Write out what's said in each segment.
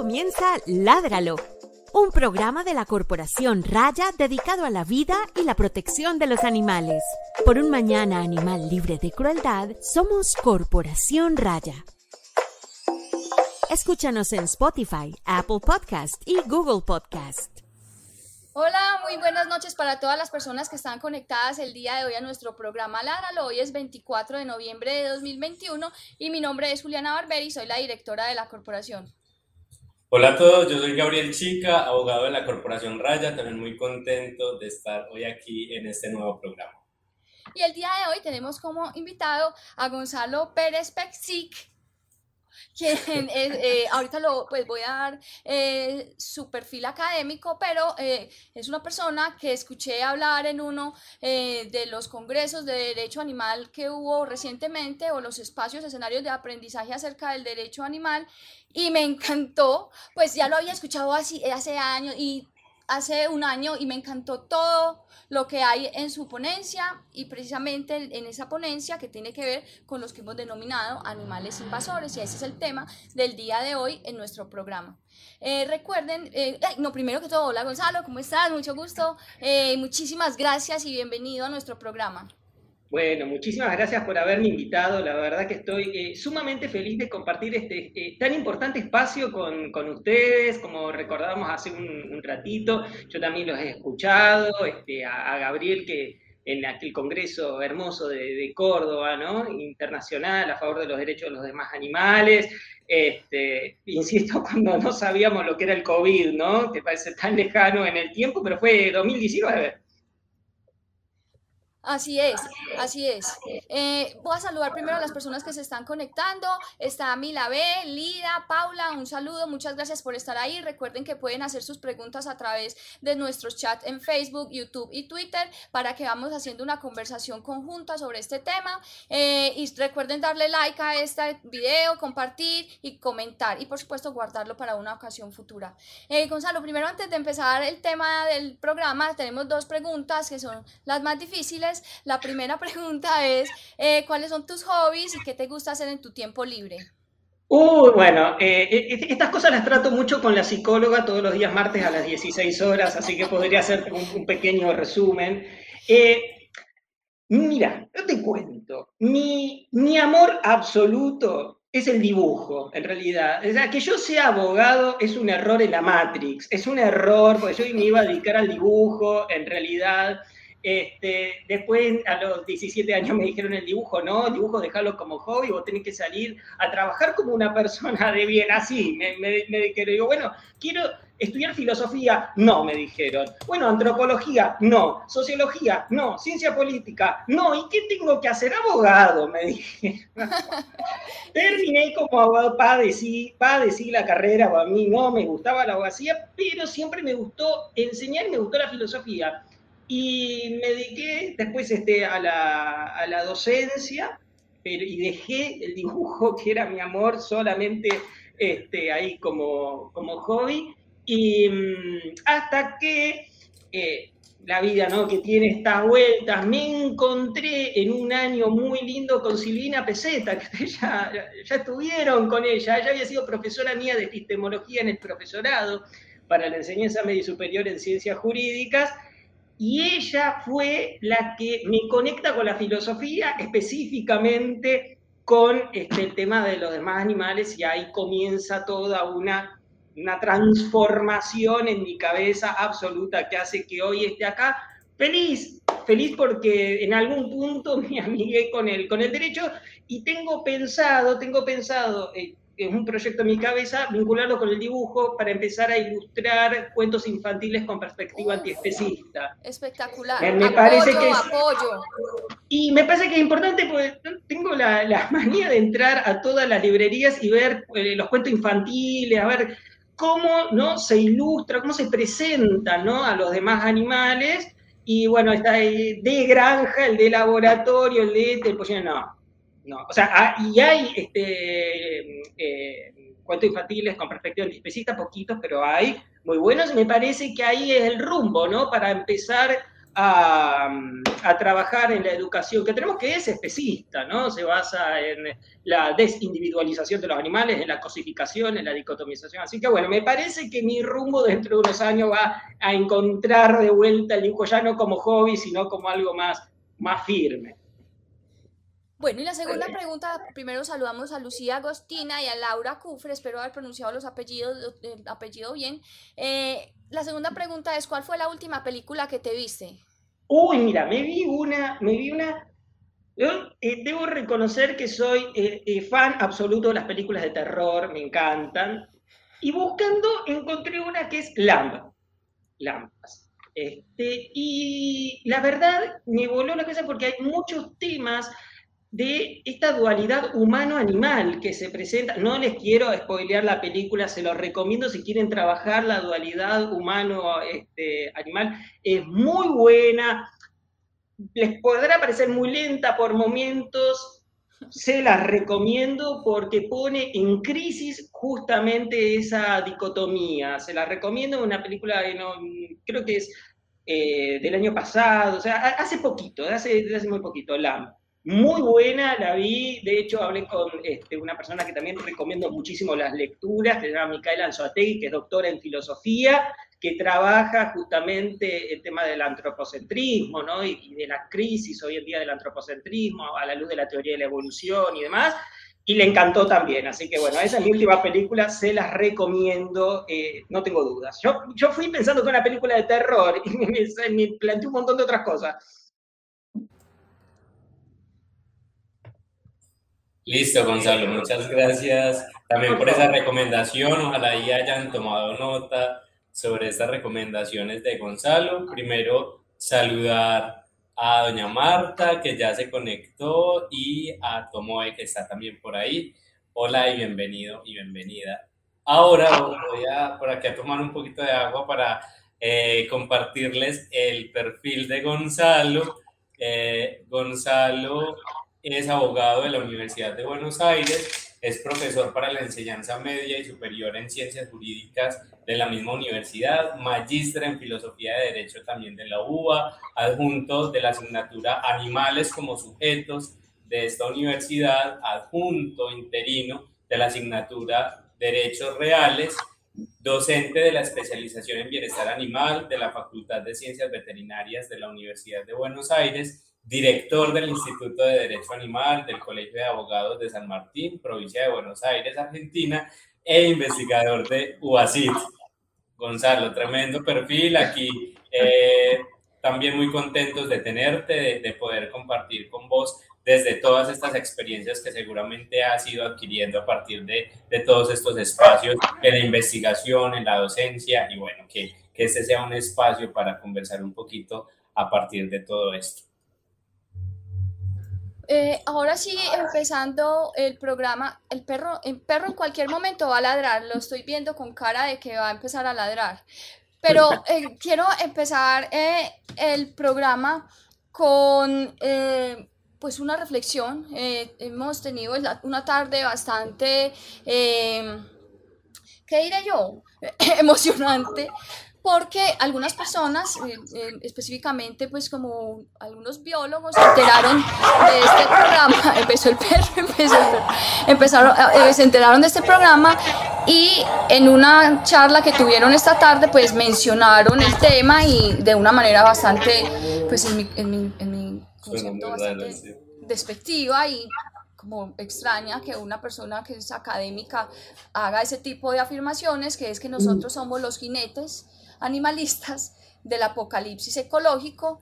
comienza Ládralo, un programa de la Corporación Raya dedicado a la vida y la protección de los animales. Por un mañana animal libre de crueldad, somos Corporación Raya. Escúchanos en Spotify, Apple Podcast y Google Podcast. Hola, muy buenas noches para todas las personas que están conectadas el día de hoy a nuestro programa Ládralo. Hoy es 24 de noviembre de 2021 y mi nombre es Juliana Barberi, soy la directora de la corporación. Hola a todos, yo soy Gabriel Chica, abogado de la Corporación Raya, también muy contento de estar hoy aquí en este nuevo programa. Y el día de hoy tenemos como invitado a Gonzalo Pérez Pexic, quien eh, ahorita lo, pues voy a dar eh, su perfil académico, pero eh, es una persona que escuché hablar en uno de los congresos de derecho animal que hubo recientemente o los espacios, escenarios de aprendizaje acerca del derecho animal y me encantó, pues ya lo había escuchado así, hace años y hace un año y me encantó todo lo que hay en su ponencia y precisamente en esa ponencia que tiene que ver con los que hemos denominado animales invasores y ese es el tema del día de hoy en nuestro programa. Eh, recuerden, eh, no, primero que todo, hola Gonzalo, ¿cómo estás? Mucho gusto, eh, muchísimas gracias y bienvenido a nuestro programa. Bueno, muchísimas gracias por haberme invitado. La verdad que estoy eh, sumamente feliz de compartir este eh, tan importante espacio con, ustedes, como recordábamos hace un, ratito. Yo también los he escuchado, este, a, Gabriel que en aquel congreso hermoso de, Córdoba, ¿no? Internacional a favor de los derechos de los demás animales. Este, insisto, cuando no sabíamos lo que era el COVID, ¿no? Que parece tan lejano en el tiempo, pero fue 2019. Así es, así es. Eh, voy a saludar primero a las personas que se están conectando. Está Mila B, Lida, Paula, un saludo, muchas gracias por estar ahí. Recuerden que pueden hacer sus preguntas a través de nuestros chats en Facebook, YouTube y Twitter para que vamos haciendo una conversación conjunta sobre este tema. Eh, y recuerden darle like a este video, compartir y comentar y por supuesto guardarlo para una ocasión futura. Eh, Gonzalo, primero antes de empezar el tema del programa, tenemos dos preguntas que son las más difíciles la primera pregunta es, eh, ¿cuáles son tus hobbies y qué te gusta hacer en tu tiempo libre? Uy, bueno, eh, eh, estas cosas las trato mucho con la psicóloga todos los días martes a las 16 horas, así que podría hacer un, pequeño resumen. mira, yo te cuento, mi, mi amor absoluto es el dibujo, en realidad. O sea, que yo sea abogado es un error en la Matrix, es un error, porque yo me iba a dedicar al dibujo, en realidad. Este, después, a los 17 años me dijeron el dibujo, no, el dibujo déjalo como hobby, vos tenés que salir a trabajar como una persona de bien, así. Me, me, me digo, bueno, quiero estudiar filosofía, no, me dijeron. Bueno, antropología, no. Sociología, no. Ciencia política, no. ¿Y qué tengo que hacer? Abogado, me dijeron. Terminé como abogado, padecí, padecí la carrera, a mí no me gustaba la abogacía, pero siempre me gustó enseñar y me gustó la filosofía. Y me dediqué después este, a, la, a la docencia pero, y dejé el dibujo, que era mi amor, solamente este, ahí como, como hobby. Y mm, hasta que eh, la vida ¿no? que tiene estas vueltas, me encontré en un año muy lindo con Silvina Peseta, que ya, estuvieron con ella, ella había sido profesora mía de epistemología en el profesorado para la enseñanza medio superior en ciencias jurídicas, y ella fue la que me conecta con la filosofía, específicamente con este, el tema de los demás animales, y ahí comienza toda una, una transformación en mi cabeza absoluta que hace que hoy esté acá feliz, feliz porque en algún punto me amigué con el, con el derecho y tengo pensado, tengo pensado, eh, es un proyecto en mi cabeza, vincularlo con el dibujo para empezar a ilustrar cuentos infantiles con perspectiva antiespecista. Espectacular. Me, apoyo, parece que apoyo. Y me parece que es importante porque tengo la, manía de entrar a todas las librerías y ver eh, los cuentos infantiles, a ver cómo ¿no? se ilustra, cómo se presenta ¿no? a los demás animales. Y bueno, está el de granja, el de laboratorio, el de pues no, no, o sea, ah, y hay este, eh, cuentos infantiles con perspectiva antiespecista, poquitos, pero hay muy buenos, me parece que ahí es el rumbo, ¿no? Para empezar a, trabajar en la educación que tenemos, que es especista, ¿no? Se basa en la desindividualización de los animales, en la cosificación, en la dicotomización. Así que bueno, me parece que mi rumbo dentro de unos años va a encontrar de vuelta el dibujo ya no como hobby, sino como algo más, más firme. Bueno, y la segunda pregunta, primero saludamos a Lucía Agostina y a Laura Cufre, espero haber pronunciado los apellidos, el apellido bien. Eh, la segunda pregunta es, ¿cuál fue la última película que te viste? Uy, mira, me vi una, me vi una... Yo eh, debo reconocer que soy eh, fan absoluto de las películas de terror, me encantan. Y buscando encontré una que es Lamb. Lamb. Este, y la verdad me voló la cabeza porque hay muchos temas de esta dualidad humano-animal que se presenta. No les quiero spoilear la película, se los recomiendo si quieren trabajar la dualidad humano-animal. es muy buena, les podrá parecer muy lenta por momentos, se las recomiendo porque pone en crisis justamente esa dicotomía. Se las recomiendo, una película creo que es eh, del año pasado, o sea, hace poquito, hace, hace muy poquito, la muy buena, la vi, de hecho hablé con este, una persona que también recomiendo muchísimo las lecturas, que se llama Micaela Anzoategui, que es doctora en filosofía, que trabaja justamente el tema del antropocentrismo, ¿no? Y, de la crisis hoy en día del antropocentrismo, a la luz de la teoría de la evolución y demás, y le encantó también, así que bueno, esa es mi última película, se las recomiendo, eh, no tengo dudas. Yo, yo fui pensando que una película de terror y me, me planteé un montón de otras cosas Listo, Gonzalo, muchas gracias también por esa recomendación. Ojalá y hayan tomado nota sobre estas recomendaciones de Gonzalo. Primero, saludar a doña Marta, que ya se conectó, y a Tomoe, que está también por ahí. Hola y bienvenido y bienvenida. Ahora voy a por aquí a tomar un poquito de agua para eh, compartirles el perfil de Gonzalo. Eh, Gonzalo es abogado de la Universidad de Buenos Aires, es profesor para la enseñanza media y superior en ciencias jurídicas de la misma universidad, magistra en filosofía de derecho también de la UBA, adjunto de la asignatura Animales como sujetos de esta universidad, adjunto interino de la asignatura Derechos Reales, docente de la especialización en bienestar animal de la Facultad de Ciencias Veterinarias de la Universidad de Buenos Aires director del Instituto de Derecho Animal del Colegio de Abogados de San Martín, provincia de Buenos Aires, Argentina, e investigador de UASIT. Gonzalo, tremendo perfil aquí. Eh, también muy contentos de tenerte, de, poder compartir con vos desde todas estas experiencias que seguramente has ido adquiriendo a partir de, de todos estos espacios en la investigación, en la docencia y bueno, que, que este sea un espacio para conversar un poquito a partir de todo esto. Eh, ahora sí, empezando el programa, el perro, el perro en cualquier momento va a ladrar, lo estoy viendo con cara de que va a empezar a ladrar. Pero eh, quiero empezar eh, el programa con pues una reflexión. hemos tenido una tarde bastante, ¿qué diré yo? emocionante porque algunas personas, eh, eh, específicamente pues como algunos biólogos, se enteraron de este programa, empezó el perro, empezó el perro, empezaron, eh, se enteraron de este programa y en una charla que tuvieron esta tarde pues mencionaron el tema y de una manera bastante, pues en mi, en mi, en mi concepto bastante despectiva y como extraña que una persona que es académica haga ese tipo de afirmaciones, que es que nosotros somos los jinetes animalistas del apocalipsis ecológico,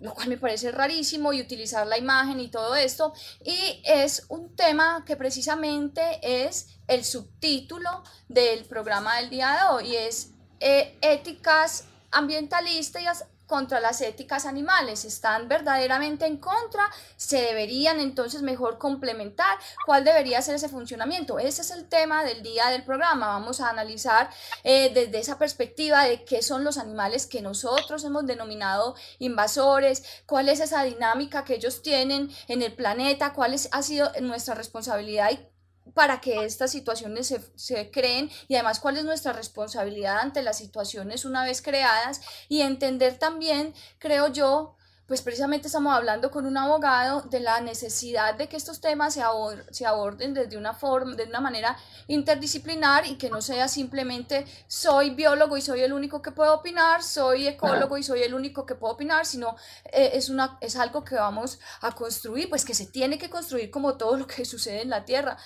lo cual me parece rarísimo y utilizar la imagen y todo esto. Y es un tema que precisamente es el subtítulo del programa del día de hoy, y es eh, éticas ambientalistas contra las éticas animales, están verdaderamente en contra, se deberían entonces mejor complementar, cuál debería ser ese funcionamiento. Ese es el tema del día del programa. Vamos a analizar eh, desde esa perspectiva de qué son los animales que nosotros hemos denominado invasores, cuál es esa dinámica que ellos tienen en el planeta, cuál es, ha sido nuestra responsabilidad y para que estas situaciones se, se, creen y además cuál es nuestra responsabilidad ante las situaciones una vez creadas y entender también, creo yo, pues precisamente estamos hablando con un abogado de la necesidad de que estos temas se, se aborden desde una forma, de una manera interdisciplinar y que no sea simplemente soy biólogo y soy el único que puedo opinar, soy ecólogo y soy el único que puedo opinar, sino eh, es, una, es algo que vamos a construir, pues que se tiene que construir como todo lo que sucede en la Tierra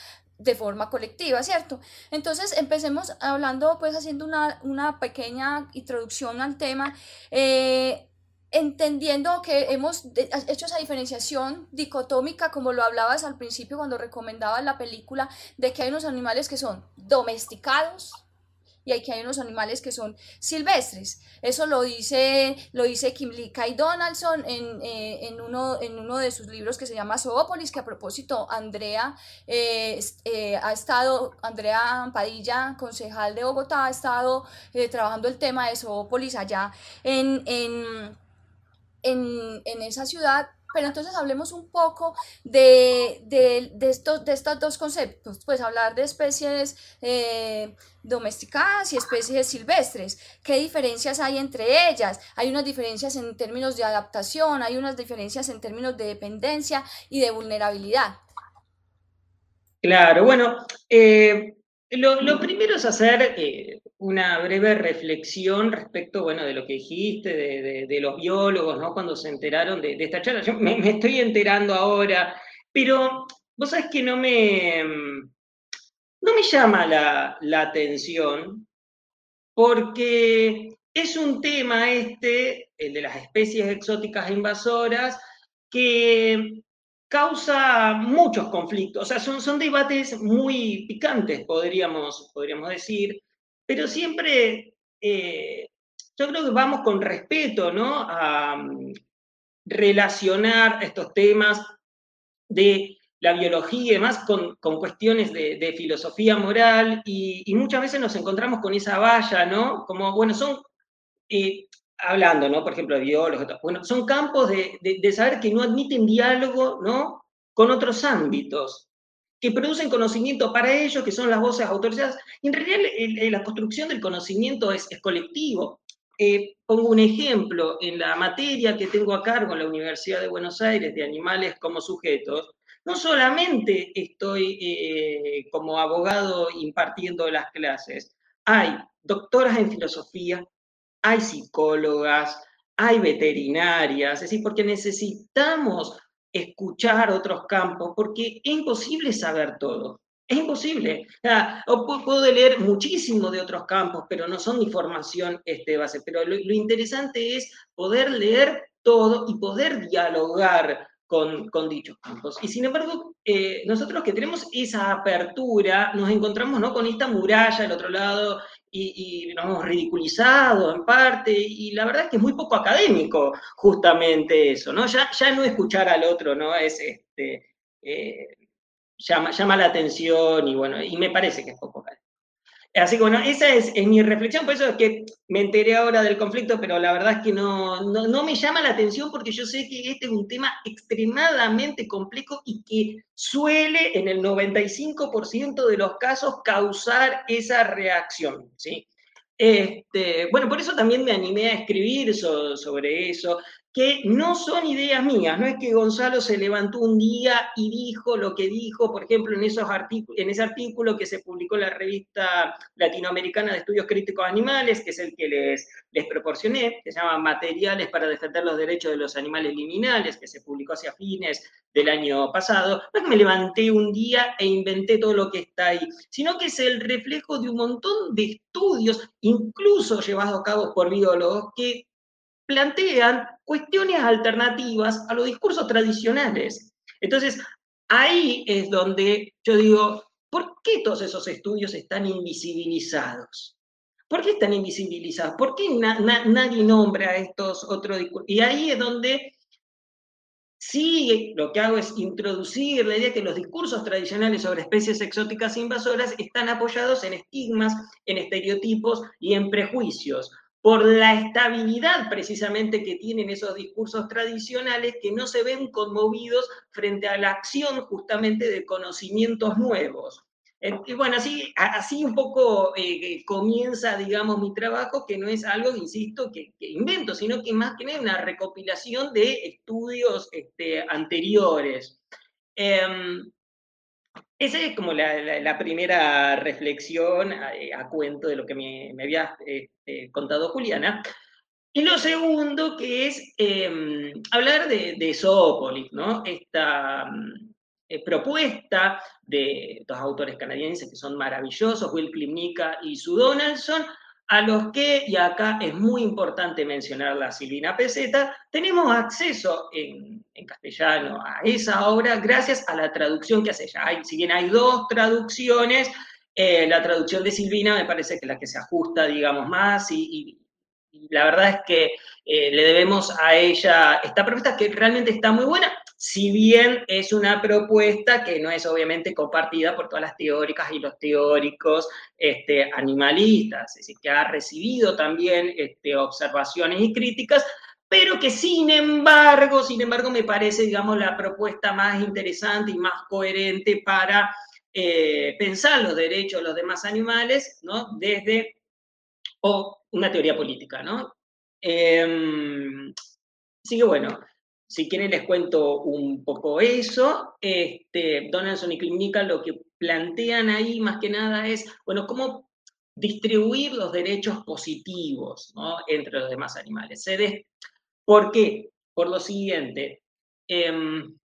de forma colectiva, ¿cierto? Entonces, empecemos hablando, pues haciendo una, una pequeña introducción al tema. Eh, entendiendo que hemos hecho esa diferenciación dicotómica, como lo hablabas al principio cuando recomendabas la película, de que hay unos animales que son domesticados y hay que hay unos animales que son silvestres. Eso lo dice, lo dice Kimberly Donaldson en, eh, en, uno, en uno de sus libros que se llama Zoópolis, que a propósito, Andrea eh, eh, ha estado, Andrea Padilla, concejal de Bogotá, ha estado trabajando el tema de Zoópolis allá en en, en esa ciudad pero entonces hablemos un poco de, de, estos, de estos dos conceptos, pues hablar de especies eh, domesticadas y especies silvestres. ¿Qué diferencias hay entre ellas? Hay unas diferencias en términos de adaptación, hay unas diferencias en términos de dependencia y de vulnerabilidad. Claro, bueno, eh, lo, primero es hacer eh, una breve reflexión respecto, bueno, de lo que dijiste, de, los biólogos, ¿no? Cuando se enteraron de, esta charla. Yo me, estoy enterando ahora, pero vos sabés que no me, no me llama la, la atención porque es un tema este, el de las especies exóticas e invasoras, que causa muchos conflictos, o sea, son, son debates muy picantes, podríamos, podríamos decir, pero siempre eh, yo creo que vamos con respeto, ¿no? A mm, relacionar estos temas de la biología y demás con, cuestiones de, filosofía moral y, muchas veces nos encontramos con esa valla, ¿no? Como, bueno, son, eh, hablando, ¿no? Por ejemplo, de biólogos, bueno, son campos de, de, saber que no admiten diálogo, ¿no? Con otros ámbitos, que producen conocimiento para ellos, que son las voces autorizadas. En realidad la construcción del conocimiento es, es colectivo. Eh, pongo un ejemplo, en la materia que tengo a cargo en la Universidad de Buenos Aires de animales como sujetos, no solamente estoy eh, como abogado impartiendo las clases, hay doctoras en filosofía, hay psicólogas, hay veterinarias, es decir, porque necesitamos escuchar otros campos, porque es imposible saber todo. Es imposible. O, puedo leer muchísimo de otros campos, pero no son información este, base. Pero lo, interesante es poder leer todo y poder dialogar con, con, dichos campos. Y sin embargo, eh, nosotros que tenemos esa apertura, nos encontramos ¿no? con esta muralla al otro lado y, nos hemos ridiculizado en parte, y la verdad es que es muy poco académico justamente eso, ¿no? Ya, ya no escuchar al otro, ¿no? Es este, eh, llama, llama la atención y bueno, y me parece que es poco académico. Así que bueno, esa es, mi reflexión, por eso es que me enteré ahora del conflicto, pero la verdad es que no, no, me llama la atención porque yo sé que este es un tema extremadamente complejo y que suele en el 95% de los casos causar esa reacción, ¿sí? Este, bueno, por eso también me animé a escribir sobre eso que no son ideas mías, no es que Gonzalo se levantó un día y dijo lo que dijo, por ejemplo, en, esos en ese artículo que se publicó en la revista latinoamericana de estudios críticos animales, que es el que les, les proporcioné, que se llama Materiales para defender los derechos de los animales liminales, que se publicó hacia fines del año pasado, no es que me levanté un día e inventé todo lo que está ahí, sino que es el reflejo de un montón de estudios, incluso llevados a cabo por biólogos, que plantean cuestiones alternativas a los discursos tradicionales. Entonces, ahí es donde yo digo, ¿por qué todos esos estudios están invisibilizados? ¿Por qué están invisibilizados? ¿Por qué nadie nombra a estos otros discursos? Y ahí es donde sí lo que hago es introducir la idea que los discursos tradicionales sobre especies exóticas invasoras están apoyados en estigmas, en estereotipos y en prejuicios por la estabilidad precisamente que tienen esos discursos tradicionales que no se ven conmovidos frente a la acción justamente de conocimientos nuevos. Y bueno, así, así un poco eh, comienza, digamos, mi trabajo, que no es algo, insisto, que, invento, sino que más que nada una recopilación de estudios este, anteriores. Em, esa es como la, primera reflexión eh, a, cuento de lo que me, había este, contado Juliana. Y lo segundo, que es em, hablar de, de ¿no? Esta mm, eh, propuesta de dos autores canadienses que son maravillosos, Will Klimnicka y Sue Donaldson, a los que, y acá es muy importante mencionar la Silvina Peseta, tenemos acceso en, castellano a esa obra gracias a la traducción que hace ella. si bien hay dos traducciones, eh, la traducción de Silvina me parece que es la que se ajusta, digamos, más y, la verdad es que eh, le debemos a ella esta propuesta que realmente está muy buena si bien es una propuesta que no es obviamente compartida por todas las teóricas y los teóricos este, animalistas, es decir, que ha recibido también este, observaciones y críticas, pero que sin embargo, sin embargo, me parece, digamos, la propuesta más interesante y más coherente para eh, pensar los derechos de los demás animales, ¿no? Desde una teoría política, ¿no? Eh, así que bueno, si quieren les cuento un poco eso. Este, Donaldson y Clínica lo que plantean ahí más que nada es, bueno, cómo distribuir los derechos positivos entre los demás animales. ¿Por qué? Por lo siguiente, em,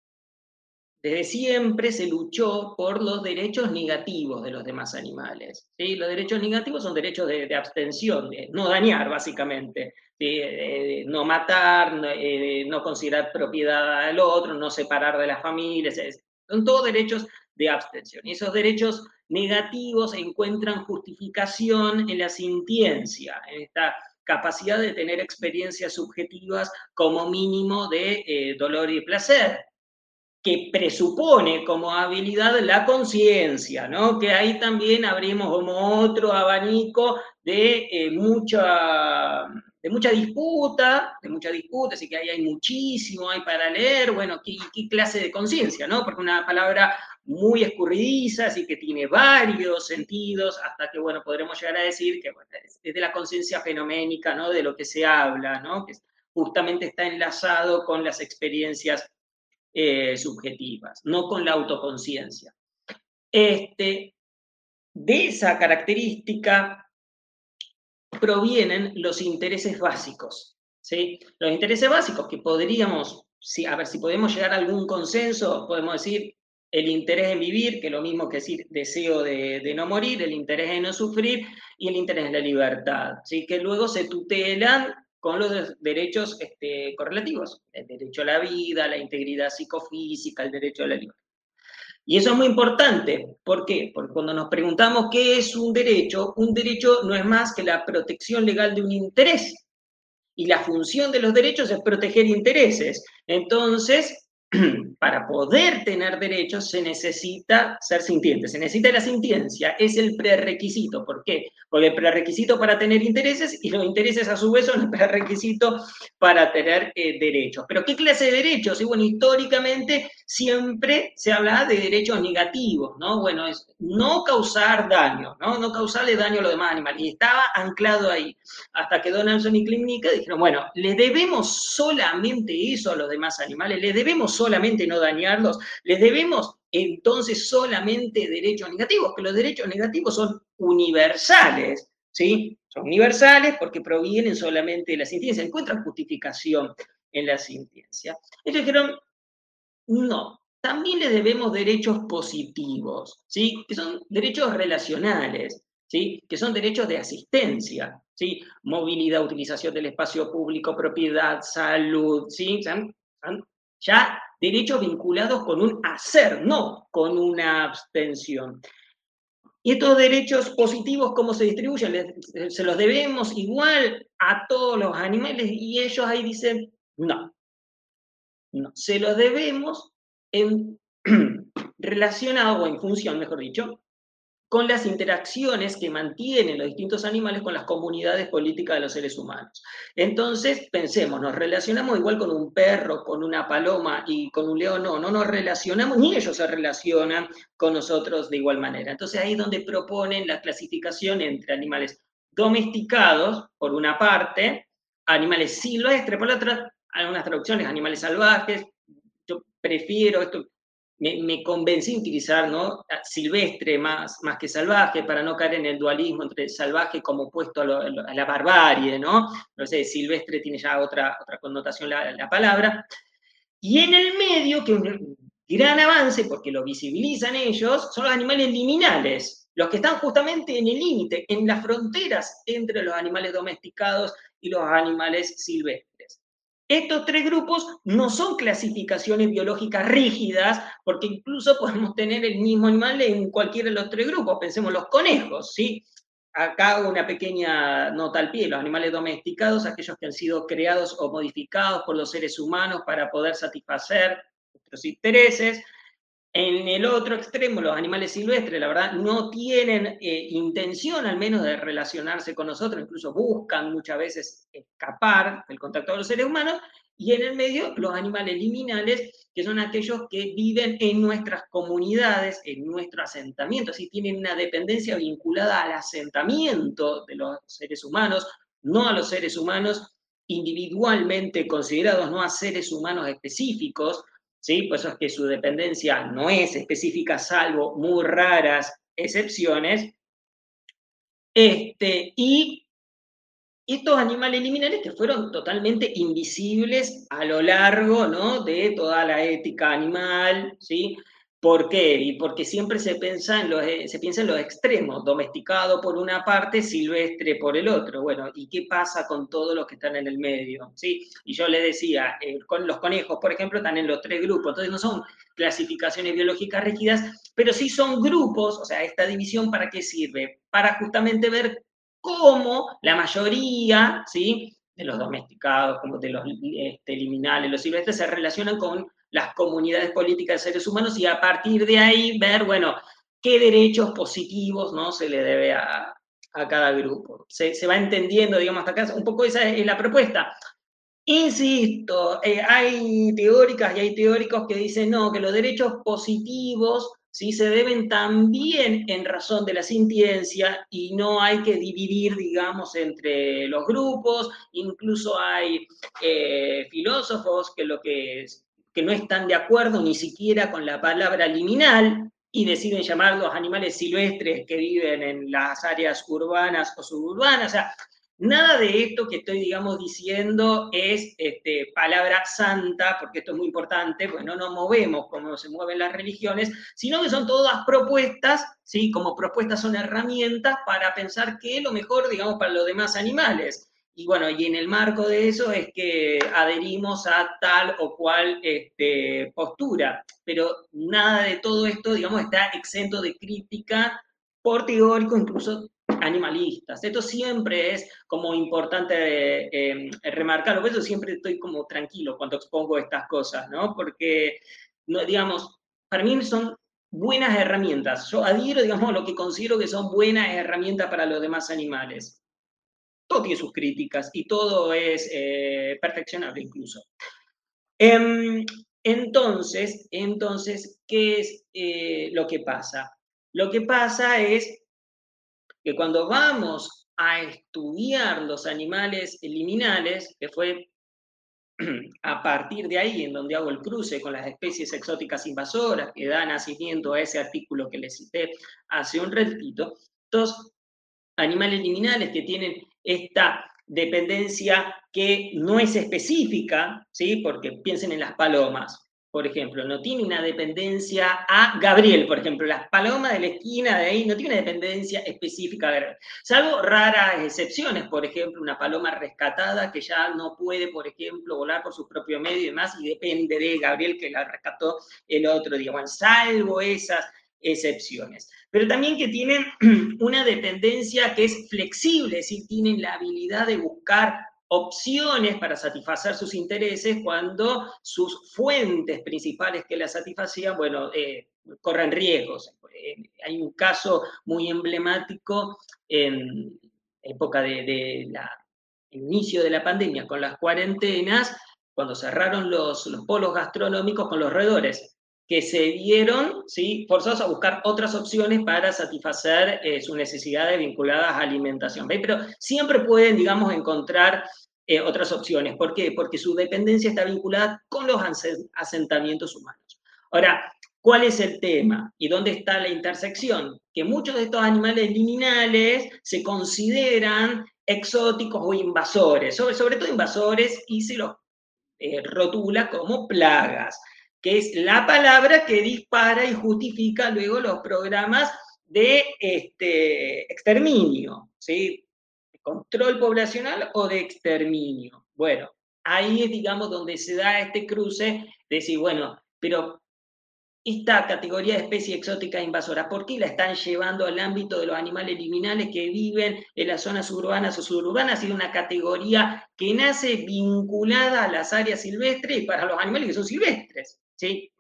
desde siempre se luchó por los derechos negativos de los demás animales. ¿sí? Los derechos negativos son derechos de, abstención, de no dañar, básicamente. De, no matar, no, eh, no, considerar propiedad al otro, no separar de las familias. Son todos derechos de abstención. Y esos derechos negativos encuentran justificación en la sintiencia, en esta capacidad de tener experiencias subjetivas como mínimo de eh, dolor y placer que presupone como habilidad la conciencia, ¿no? Que ahí también abrimos como otro abanico de, eh, mucha, de mucha disputa, de mucha disputa, así que ahí hay muchísimo, hay para leer, bueno, ¿qué, clase de conciencia, ¿no? Porque una palabra muy escurridiza, así que tiene varios sentidos, hasta que, bueno, podremos llegar a decir que es de la conciencia fenoménica, ¿no? De lo que se habla, ¿no? Que justamente está enlazado con las experiencias eh, subjetivas, no con la autoconciencia. Este, de esa característica provienen los intereses básicos. ¿sí? Los intereses básicos que podríamos, a ver si podemos llegar a algún consenso, podemos decir el interés en vivir, que es lo mismo que decir deseo de, no morir, el interés en no sufrir y el interés en la libertad, ¿sí? que luego se tutelan con los derechos este, correlativos, el derecho a la vida, la integridad psicofísica, el derecho a la libertad. Y eso es muy importante. ¿Por qué? Porque cuando nos preguntamos qué es un derecho, un derecho no es más que la protección legal de un interés. Y la función de los derechos es proteger intereses. Entonces, para poder tener derechos se necesita ser sintiente, se necesita la sintiencia, es el prerequisito. ¿Por qué? Porque el prerequisito para tener intereses y los intereses a su vez son el prerequisito para tener eh, derechos. Pero ¿qué clase de derechos? Y bueno, históricamente siempre se habla de derechos negativos, ¿no? Bueno, es no causar daño, ¿no? No causarle daño a los demás animales. Y estaba anclado ahí. Hasta que Donaldson y Klimnicka dijeron, bueno, ¿le debemos solamente eso a los demás animales? ¿Le debemos solamente no dañarlos? ¿Les debemos entonces solamente derechos negativos? Que los derechos negativos son universales, ¿sí? Son universales porque provienen solamente de la sintiencia, encuentran justificación en la sintiencia. Ellos dijeron, no, también les debemos derechos positivos, ¿sí? Que son derechos relacionales, ¿sí? Que son derechos de asistencia, ¿sí? Movilidad, utilización del espacio público, propiedad, salud, ¿sí? ya derechos vinculados con un hacer, no con una abstención. Y estos derechos positivos, ¿cómo se distribuyen? ¿Se los debemos igual a todos los animales? Y ellos ahí dicen, no. No, se los debemos en relacionado, o en función, mejor dicho, con las interacciones que mantienen los distintos animales con las comunidades políticas de los seres humanos. Entonces, pensemos, nos relacionamos igual con un perro, con una paloma y con un león, no, no nos relacionamos, ni ellos se relacionan con nosotros de igual manera. Entonces, ahí es donde proponen la clasificación entre animales domesticados, por una parte, animales silvestres, por la otra, algunas traducciones, animales salvajes, yo prefiero esto, me, convencí de utilizar ¿no? silvestre más, más que salvaje para no caer en el dualismo entre salvaje como opuesto a, la barbarie, ¿no? No sé, silvestre tiene ya otra, otra connotación la, la palabra. Y en el medio, que un gran avance, porque lo visibilizan ellos, son los animales liminales, los que están justamente en el límite, en las fronteras entre los animales domesticados y los animales silvestres. Estos tres grupos no son clasificaciones biológicas rígidas, porque incluso podemos tener el mismo animal en cualquiera de los tres grupos. Pensemos los conejos, ¿sí? Acá hago una pequeña nota al pie, los animales domesticados, aquellos que han sido creados o modificados por los seres humanos para poder satisfacer nuestros intereses, en el otro extremo, los animales silvestres, la verdad, no tienen eh, intención al menos de relacionarse con nosotros, incluso buscan muchas veces escapar del contacto con los seres humanos, y en el medio los animales liminales, que son aquellos que viven en nuestras comunidades, en nuestro asentamiento, así tienen una dependencia vinculada al asentamiento de los seres humanos, no a los seres humanos individualmente considerados, no a seres humanos específicos, ¿sí? Por eso es que su dependencia no es específica, salvo muy raras excepciones. Este, y estos animales liminales que fueron totalmente invisibles a lo largo ¿no? de toda la ética animal, ¿sí? ¿Por qué? Y porque siempre se piensa, en los, eh, se piensa en los extremos, domesticado por una parte, silvestre por el otro. Bueno, ¿y qué pasa con todos los que están en el medio? ¿Sí? Y yo le decía, eh, con los conejos, por ejemplo, están en los tres grupos, entonces no son clasificaciones biológicas rígidas, pero sí son grupos, o sea, esta división para qué sirve? Para justamente ver cómo la mayoría, ¿sí? de los domesticados, como de los este, liminales, los silvestres, se relacionan con las comunidades políticas de seres humanos y a partir de ahí ver, bueno, qué derechos positivos ¿no? se le debe a, cada grupo. Se, va entendiendo, digamos, hasta acá, un poco esa es, la propuesta. Insisto, eh, hay teóricas y hay teóricos que dicen, no, que los derechos positivos ¿sí? se deben también en razón de la sintiencia y no hay que dividir, digamos, entre los grupos. Incluso hay eh, filósofos que lo que que no están de acuerdo ni siquiera con la palabra liminal y deciden llamar los animales silvestres que viven en las áreas urbanas o suburbanas. O sea, nada de esto que estoy, digamos, diciendo es este, palabra santa, porque esto es muy importante, pues no nos movemos como se mueven las religiones, sino que son todas propuestas. Como propuestas son herramientas para pensar qué es lo mejor, digamos, para los demás animales. Y bueno, y en el marco de eso es que adherimos a tal o cual este, postura, pero nada de todo esto, digamos, está exento de crítica por teóricos, incluso animalistas. Esto siempre es como importante eh, remarcarlo, por eso siempre estoy como tranquilo cuando expongo estas cosas, ¿no? Porque, no, digamos, para mí son buenas herramientas. Yo adhiero, digamos, lo que considero que son buenas herramientas para los demás animales todo tiene sus críticas y todo es eh, perfeccionable incluso. Em, entonces, entonces, ¿qué es eh, lo que pasa? Lo que pasa es que cuando vamos a estudiar los animales liminales, que fue a partir de ahí en donde hago el cruce con las especies exóticas invasoras que dan nacimiento a ese artículo que les cité hace un ratito, estos animales liminales que tienen esta dependencia que no es específica, ¿sí? porque piensen en las palomas, por ejemplo, no tiene una dependencia a Gabriel, por ejemplo, las palomas de la esquina de ahí no tienen una dependencia específica a Gabriel, salvo raras excepciones, por ejemplo, una paloma rescatada que ya no puede, por ejemplo, volar por su propio medio y demás, y depende de Gabriel que la rescató el otro día. Bueno, salvo esas excepciones, pero también que tienen una dependencia que es flexible, decir, tienen la habilidad de buscar opciones para satisfacer sus intereses cuando sus fuentes principales que la satisfacían, bueno, eh, corren riesgos. Hay un caso muy emblemático en época de, la inicio de la pandemia, con las cuarentenas, cuando cerraron los, los polos gastronómicos con los roedores que se vieron ¿sí? forzados a buscar otras opciones para satisfacer eh, sus necesidades vinculadas a alimentación. Pero siempre pueden, digamos, encontrar eh, otras opciones. ¿Por qué? Porque su dependencia está vinculada con los asentamientos humanos. Ahora, ¿cuál es el tema? ¿Y dónde está la intersección? Que muchos de estos animales liminales se consideran exóticos o invasores, sobre, sobre todo invasores, y se los eh, rotula como plagas que es la palabra que dispara y justifica luego los programas de este, exterminio, ¿sí? De control poblacional o de exterminio. Bueno, ahí es, digamos, donde se da este cruce de decir, bueno, pero esta categoría de especie exótica invasora, ¿por qué la están llevando al ámbito de los animales liminales que viven en las zonas urbanas o suburbanas? Es una categoría que nace vinculada a las áreas silvestres y para los animales que son silvestres. ¿Sí?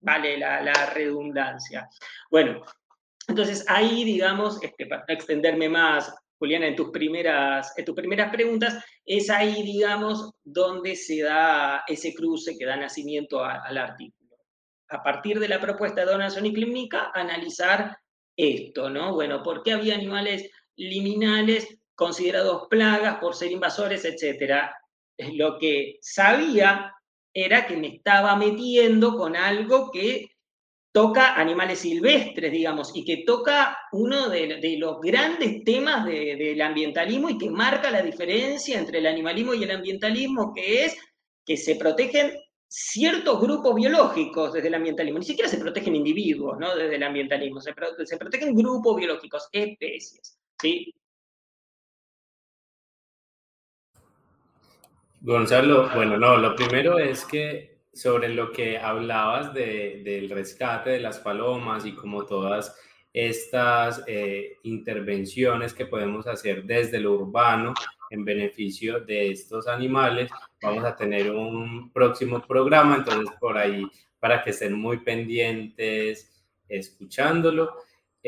Vale la, redundancia. Bueno, entonces ahí, digamos, este, para extenderme más, Juliana, en tus, primeras, en tus primeras preguntas, es ahí, digamos, donde se da ese cruce que da nacimiento al artículo. A partir de la propuesta de donación y clínica, analizar esto, ¿no? Bueno, ¿por qué había animales liminales considerados plagas por ser invasores, etcétera? Lo que sabía era que me estaba metiendo con algo que toca animales silvestres, digamos, y que toca uno de, los grandes temas del ambientalismo y que marca la diferencia entre el animalismo y el ambientalismo, que es que se protegen ciertos grupos biológicos desde el ambientalismo, ni siquiera se protegen individuos, ¿no? Desde el ambientalismo, se, se protegen grupos biológicos, especies, ¿sí? Gonzalo, bueno, no, lo primero es que sobre lo que hablabas del rescate de las palomas y como todas estas eh, intervenciones que podemos hacer desde lo urbano en beneficio de estos animales, vamos a tener un próximo programa, entonces por ahí para que estén muy pendientes escuchándolo.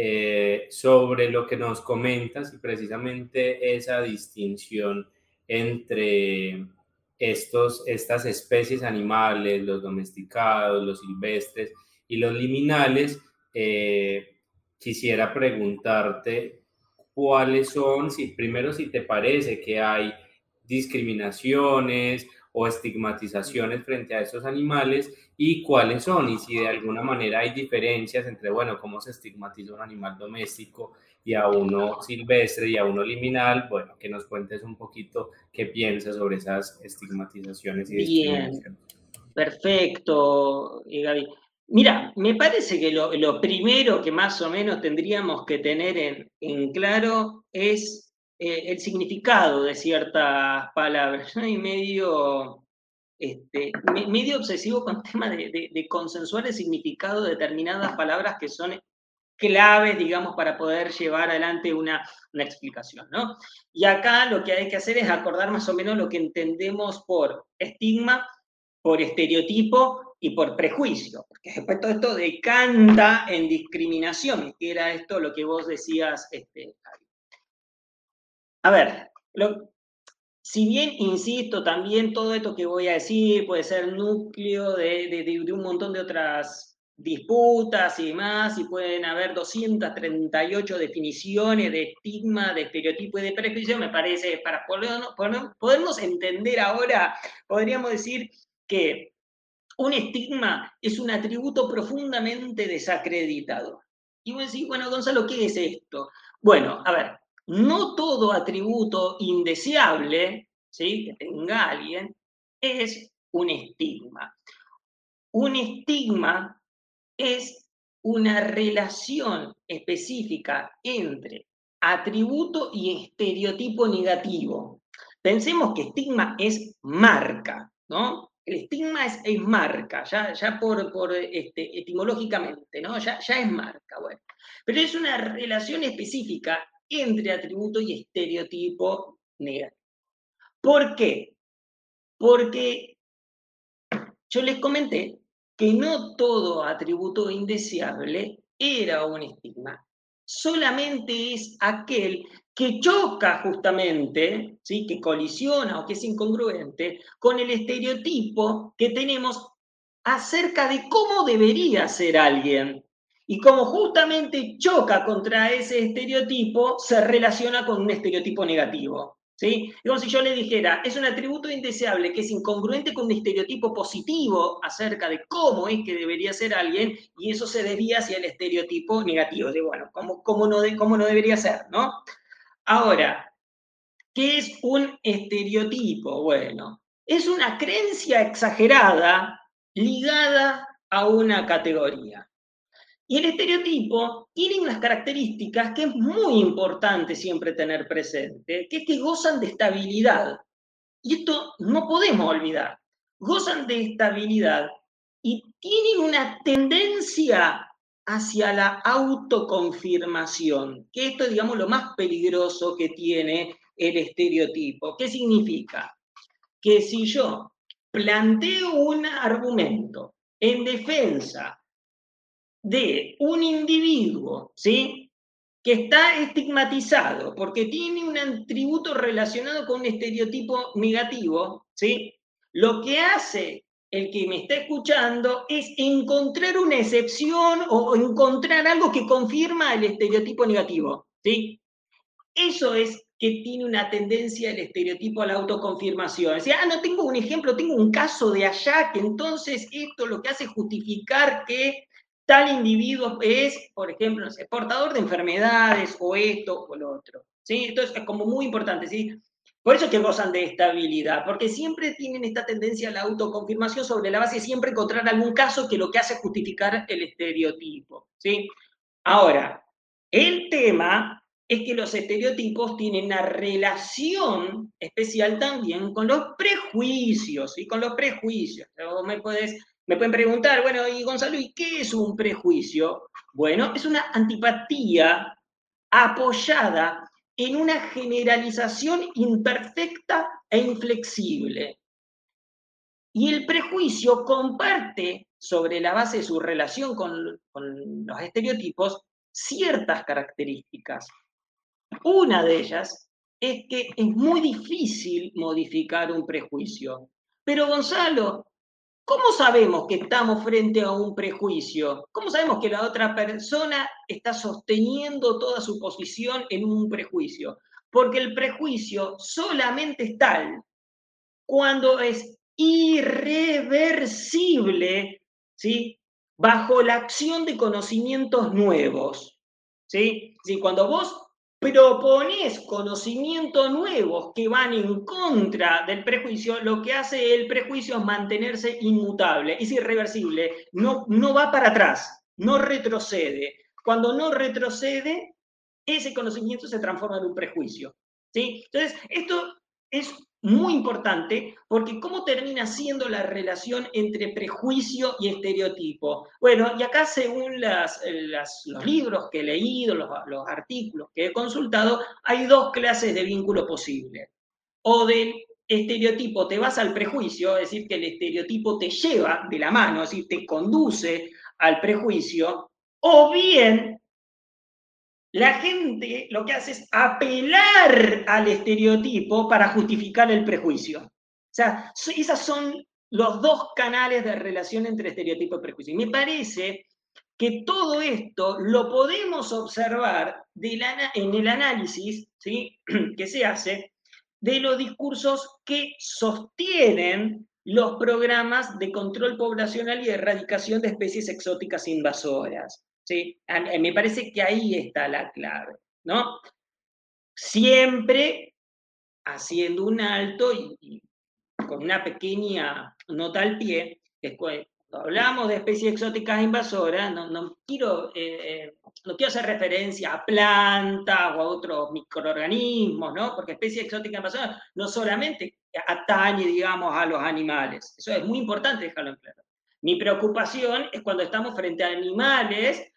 Eh, sobre lo que nos comentas y precisamente esa distinción entre estos, estas especies animales, los domesticados, los silvestres y los liminales, eh, quisiera preguntarte cuáles son, si primero si te parece que hay discriminaciones o estigmatizaciones frente a estos animales y cuáles son y si de alguna manera hay diferencias entre, bueno, cómo se estigmatiza un animal doméstico y a uno silvestre y a uno liminal, bueno, que nos cuentes un poquito qué piensas sobre esas estigmatizaciones y Bien, perfecto, Gaby. Mira, me parece que lo, primero que más o menos tendríamos que tener en, claro es eh, el significado de ciertas palabras. Hay medio, este, medio obsesivo con el tema de, de, consensuar el significado de determinadas palabras que son claves, digamos, para poder llevar adelante una, explicación, ¿no? Y acá lo que hay que hacer es acordar más o menos lo que entendemos por estigma, por estereotipo y por prejuicio, porque después todo esto decanta en discriminación, que era esto lo que vos decías, este, a ver, si bien, insisto, también todo esto que voy a decir puede ser núcleo de un montón de otras disputas y demás, y pueden haber 238 definiciones de estigma, de estereotipo y de prejuicio, me parece, para podernos, entender ahora, podríamos decir que un estigma es un atributo profundamente desacreditado. Y vos decís, bueno, Gonzalo, ¿qué es esto? Bueno, a ver, no todo atributo indeseable, ¿sí? que tenga alguien, es un estigma. Un estigma es una relación específica entre atributo y estereotipo negativo. Pensemos que estigma es marca, ¿no? El estigma es, marca, ya, ya por, por este, etimológicamente, ¿no? Ya, ya es marca, bueno. Pero es una relación específica entre atributo y estereotipo negativo. ¿Por qué? Porque yo les comenté que no todo atributo indeseable era un estigma. Solamente es aquel que choca justamente, ¿sí? que colisiona o que es incongruente con el estereotipo que tenemos acerca de cómo debería ser alguien. Y como justamente choca contra ese estereotipo, se relaciona con un estereotipo negativo. ¿Sí? Si yo le dijera, es un atributo indeseable que es incongruente con un estereotipo positivo acerca de cómo es que debería ser alguien, y eso se debía hacia el estereotipo negativo. De, bueno, ¿cómo, cómo, no cómo no debería ser? ¿no? Ahora, ¿qué es un estereotipo? Bueno, es una creencia exagerada ligada a una categoría. Y el estereotipo tiene unas características que es muy importante siempre tener presente, que es que gozan de estabilidad. Y esto no podemos olvidar. Gozan de estabilidad y tienen una tendencia hacia la autoconfirmación, que esto es, digamos, lo más peligroso que tiene el estereotipo. ¿Qué significa? Que si yo planteo un argumento en defensa de un individuo, ¿sí? Que está estigmatizado porque tiene un atributo relacionado con un estereotipo negativo, ¿sí? Lo que hace el que me está escuchando es encontrar una excepción o encontrar algo que confirma el estereotipo negativo, ¿sí? Eso es que tiene una tendencia el estereotipo a la autoconfirmación. Ah, no tengo un ejemplo, tengo un caso de allá, que entonces esto lo que hace es justificar que tal individuo es, por ejemplo, no portador de enfermedades o esto o lo otro. ¿sí? Entonces es como muy importante. ¿sí? Por eso es que gozan de estabilidad, porque siempre tienen esta tendencia a la autoconfirmación sobre la base de siempre encontrar algún caso que lo que hace es justificar el estereotipo. ¿sí? Ahora, el tema es que los estereotipos tienen una relación especial también con los prejuicios, y con los prejuicios. Me puedes me pueden preguntar, bueno, y Gonzalo, ¿y qué es un prejuicio? Bueno, es una antipatía apoyada en una generalización imperfecta e inflexible. Y el prejuicio comparte, sobre la base de su relación con, con los estereotipos, ciertas características. Una de ellas es que es muy difícil modificar un prejuicio. Pero Gonzalo, ¿Cómo sabemos que estamos frente a un prejuicio? ¿Cómo sabemos que la otra persona está sosteniendo toda su posición en un prejuicio? Porque el prejuicio solamente es tal cuando es irreversible, ¿sí? Bajo la acción de conocimientos nuevos, ¿sí? Cuando vos propones conocimientos nuevos que van en contra del prejuicio, lo que hace el prejuicio es mantenerse inmutable, es irreversible, no, no va para atrás, no retrocede. Cuando no retrocede, ese conocimiento se transforma en un prejuicio. ¿sí? Entonces, esto es muy importante porque cómo termina siendo la relación entre prejuicio y estereotipo. Bueno, y acá según las, los libros que he leído, los, los artículos que he consultado, hay dos clases de vínculo posible. O del estereotipo te vas al prejuicio, es decir, que el estereotipo te lleva de la mano, es decir, te conduce al prejuicio, o bien la gente lo que hace es apelar al estereotipo para justificar el prejuicio. O sea, esos son los dos canales de relación entre estereotipo y prejuicio. Y me parece que todo esto lo podemos observar en el análisis ¿sí? que se hace de los discursos que sostienen los programas de control poblacional y erradicación de especies exóticas invasoras. ¿Sí? Me parece que ahí está la clave, ¿no? Siempre haciendo un alto y, con una pequeña nota al pie, cuando hablamos de especies exóticas invasoras, no, quiero, eh, eh, no quiero hacer referencia a plantas o a otros microorganismos, ¿no? Porque especies exóticas invasoras no solamente atañe, digamos, a los animales. Eso es muy importante dejarlo en claro. Mi preocupación es cuando estamos frente a animales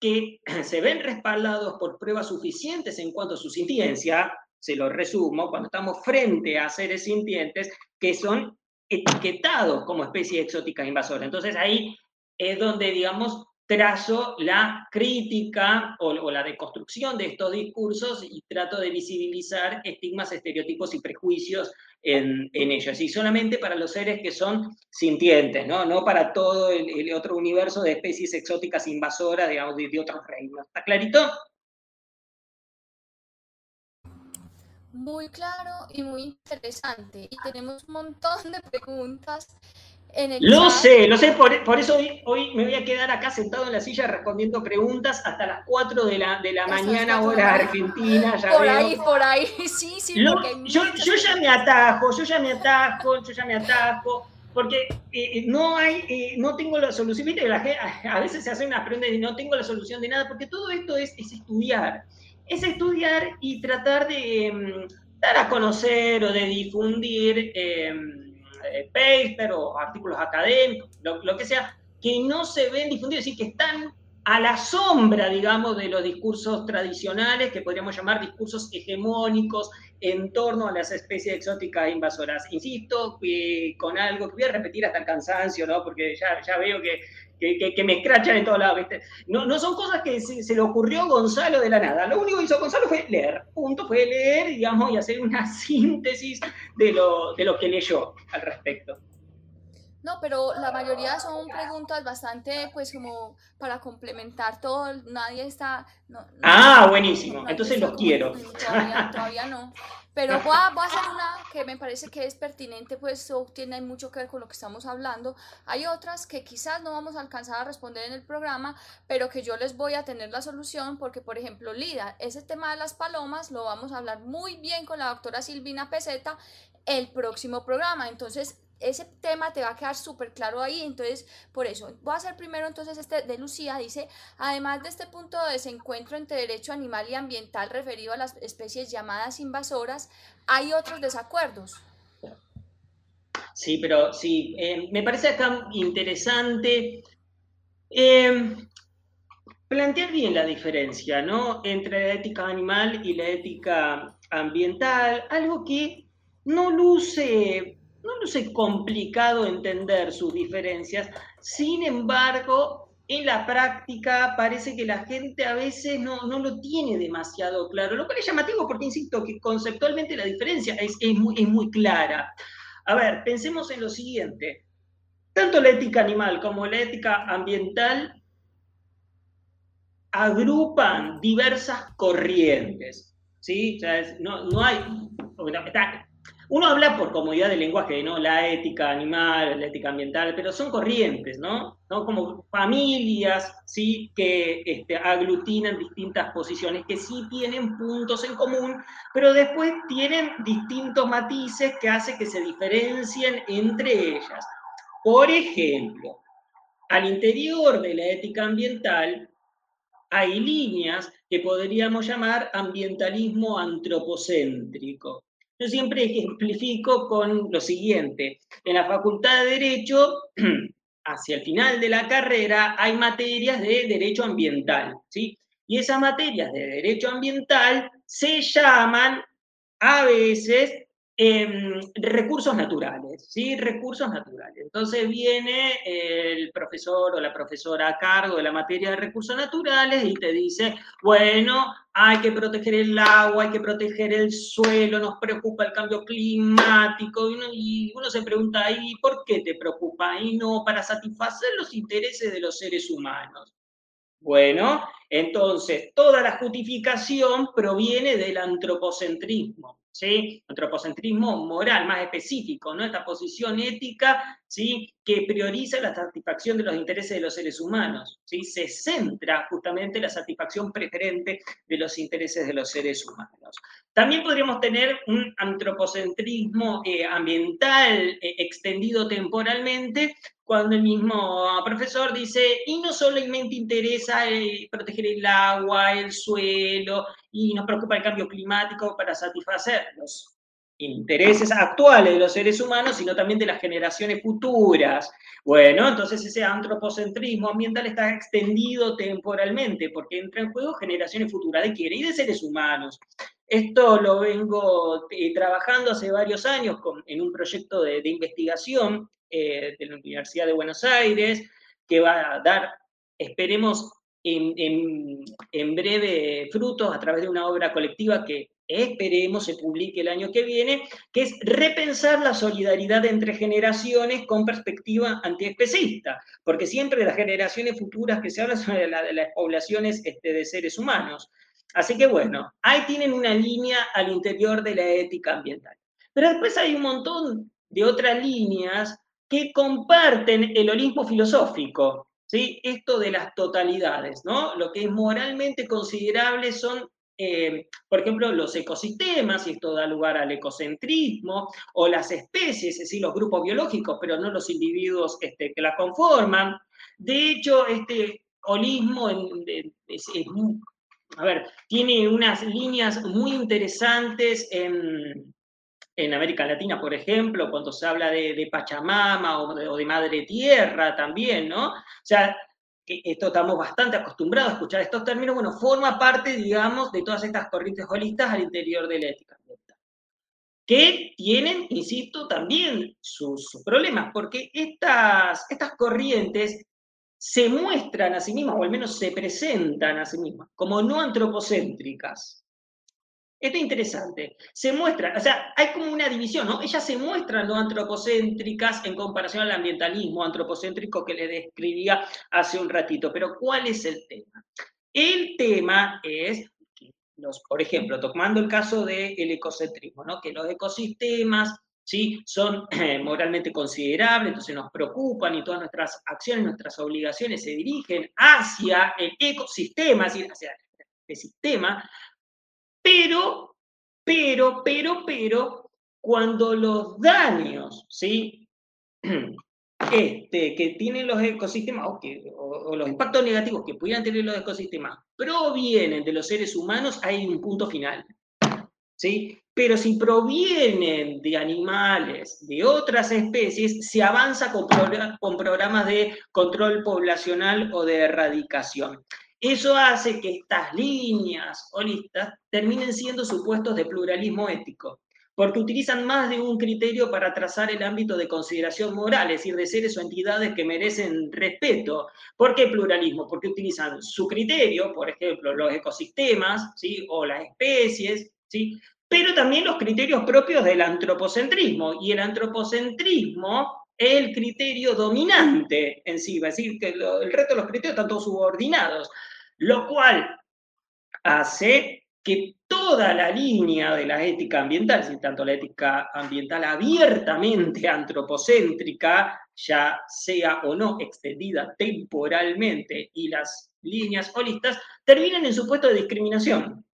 que se ven respaldados por pruebas suficientes en cuanto a su sintiencia, se lo resumo, cuando estamos frente a seres sintientes que son etiquetados como especies exóticas invasoras. Entonces ahí es donde, digamos, trazo la crítica o, la deconstrucción de estos discursos y trato de visibilizar estigmas, estereotipos y prejuicios en, ellos. Y solamente para los seres que son sintientes, no, no para todo el, otro universo de especies exóticas invasoras, digamos, de, de otros reinos. ¿Está clarito? Muy claro y muy interesante. Y tenemos un montón de preguntas lo sé, lo sé, por, eso hoy, me voy a quedar acá sentado en la silla respondiendo preguntas hasta las 4 de la, de la mañana, hora argentina. Ya por ahí, por ahí, sí, sí. yo, yo, ya me atajo, yo ya me atajo, yo ya me atajo, porque eh, eh, no hay, eh, no tengo la solución. Viste, la, a veces se hacen unas preguntas y no tengo la solución de nada, porque todo esto es, es estudiar. Es estudiar y tratar de mm, dar a conocer o de difundir. Eh, paper o artículos académicos, lo, que sea, que no se ven difundidos, es decir, que están a la sombra, digamos, de los discursos tradicionales, que podríamos llamar discursos hegemónicos en torno a las especies exóticas invasoras. Insisto con algo que voy a repetir hasta el cansancio, ¿no? porque ya veo que que, me escrachan en todos lados, ¿viste? No, no son cosas que se, le ocurrió Gonzalo de la nada. Lo único que hizo Gonzalo fue leer, punto, fue leer, digamos, y hacer una síntesis de lo, de lo que leyó al respecto. No, pero la mayoría son preguntas bastante, pues, como para complementar todo. Nadie está. ah, buenísimo. Entonces los quiero. Todavía, todavía no. Pero voy a, voy a, hacer una que me parece que es pertinente, pues tiene mucho que ver con lo que estamos hablando. Hay otras que quizás no vamos a alcanzar a responder en el programa, pero que yo les voy a tener la solución porque, por ejemplo, Lida, ese tema de las palomas lo vamos a hablar muy bien con la doctora Silvina Peseta el próximo programa. Entonces, ese tema te va a quedar súper claro ahí, entonces por eso voy a hacer primero entonces este de Lucía, dice, además de este punto de desencuentro entre derecho animal y ambiental referido a las especies llamadas invasoras, hay otros desacuerdos. Sí, pero sí, eh, me parece acá interesante eh, plantear bien la diferencia, ¿no? Entre la ética animal y la ética ambiental, algo que no luce no luce complicado entender sus diferencias, sin embargo, en la práctica parece que la gente a veces no, lo tiene demasiado claro, lo cual es llamativo porque, insisto, que conceptualmente la diferencia es, muy, es muy clara. A ver, pensemos en lo siguiente. Tanto la ética animal como la ética ambiental agrupan diversas corrientes. ¿sí? no, no hay, uno habla por comodidad del lenguaje, ¿no? La ética animal, la ética ambiental, pero son corrientes, ¿no? Como familias, ¿sí? Que este, aglutinan distintas posiciones, que sí tienen puntos en común, pero después tienen distintos matices que hacen que se diferencien entre ellas. Por ejemplo, al interior de la ética ambiental hay líneas que podríamos llamar ambientalismo antropocéntrico. Yo siempre ejemplifico con lo siguiente. En la Facultad de Derecho, hacia el final de la carrera, hay materias de derecho ambiental, ¿sí? Y esas materias de derecho ambiental se llaman a veces Em, recursos naturales, ¿sí? Recursos naturales. Entonces viene el profesor o la profesora a cargo de la materia de recursos naturales y te dice, bueno, hay que proteger el agua, hay que proteger el suelo, nos preocupa el cambio climático, y uno, y uno se pregunta, ¿y por qué te preocupa? Y no, para satisfacer los intereses de los seres humanos. Bueno, entonces, toda la justificación proviene del antropocentrismo. ¿Sí? Antropocentrismo moral, más específico, ¿no? Esta posición ética, ¿sí? Que prioriza la satisfacción de los intereses de los seres humanos, ¿sí? Se centra justamente en la satisfacción preferente de los intereses de los seres humanos. También podríamos tener un antropocentrismo eh, ambiental eh, extendido temporalmente, cuando el mismo profesor dice, y no solamente interesa eh, proteger el agua, el suelo, y nos preocupa el cambio climático para satisfacer los intereses actuales de los seres humanos, sino también de las generaciones futuras. Bueno, entonces ese antropocentrismo ambiental está extendido temporalmente, porque entra en juego generaciones futuras de quién y de seres humanos. Esto lo vengo eh, trabajando hace varios años en un proyecto de, investigación eh, de la Universidad de Buenos Aires, que va a dar, esperemos, en, breve frutos a través de una obra colectiva que esperemos se publique el año que viene, que es repensar la solidaridad entre generaciones con perspectiva antiespecista, porque siempre las generaciones futuras que se habla son de, las poblaciones este, de seres humanos. Así que bueno, ahí tienen una línea al interior de la ética ambiental. Pero después hay un montón de otras líneas que comparten el olimpo filosófico, ¿sí? Esto de las totalidades, ¿no? Lo que es moralmente considerable son, eh, por ejemplo, los ecosistemas, y esto da lugar al ecocentrismo, o las especies, es decir, los grupos biológicos, pero no los individuos este, que las conforman. De hecho, este holismo es, a ver, tiene unas líneas muy interesantes en, América Latina, por ejemplo, cuando se habla de, Pachamama o de, Madre Tierra también, ¿no? O sea, esto estamos bastante acostumbrados a escuchar estos términos, bueno, forma parte, digamos, de todas estas corrientes holistas al interior de la ética que tienen, insisto, también sus, sus problemas, porque estas, estas corrientes se muestran a sí mismas, o al menos se presentan a sí mismas, como no antropocéntricas. Esto es interesante. Se muestra, o sea, hay como una división, ¿no? Ellas se muestran no antropocéntricas en comparación al ambientalismo antropocéntrico que le describía hace un ratito. Pero ¿cuál es el tema? El tema es por ejemplo, tomando el caso del ecocentrismo, ¿no? que los ecosistemas ¿sí? son eh, moralmente considerables, entonces nos preocupan y todas nuestras acciones, nuestras obligaciones se dirigen hacia el ecosistema, hacia el sistema, pero, pero, pero, pero, cuando los daños, ¿sí? Este, que tienen los ecosistemas o, los impactos negativos que pudieran tener los ecosistemas provienen de los seres humanos, hay un punto final. ¿sí? Pero si provienen de animales, de otras especies, se avanza con programas de control poblacional o de erradicación. Eso hace que estas líneas o listas terminen siendo supuestos de pluralismo ético, porque utilizan más de un criterio para trazar el ámbito de consideración moral, es decir, de seres o entidades que merecen respeto. ¿Por qué pluralismo? Porque utilizan su criterio, por ejemplo, los ecosistemas ¿sí? o las especies, ¿sí? pero también los criterios propios del antropocentrismo. Y el antropocentrismo es el criterio dominante en sí, es decir, que el resto de los criterios están todos subordinados, lo cual hace que toda la línea de la ética ambiental, si tanto la ética ambiental abiertamente antropocéntrica, ya sea o no extendida temporalmente, y las líneas holistas, terminen en su puesto de discriminación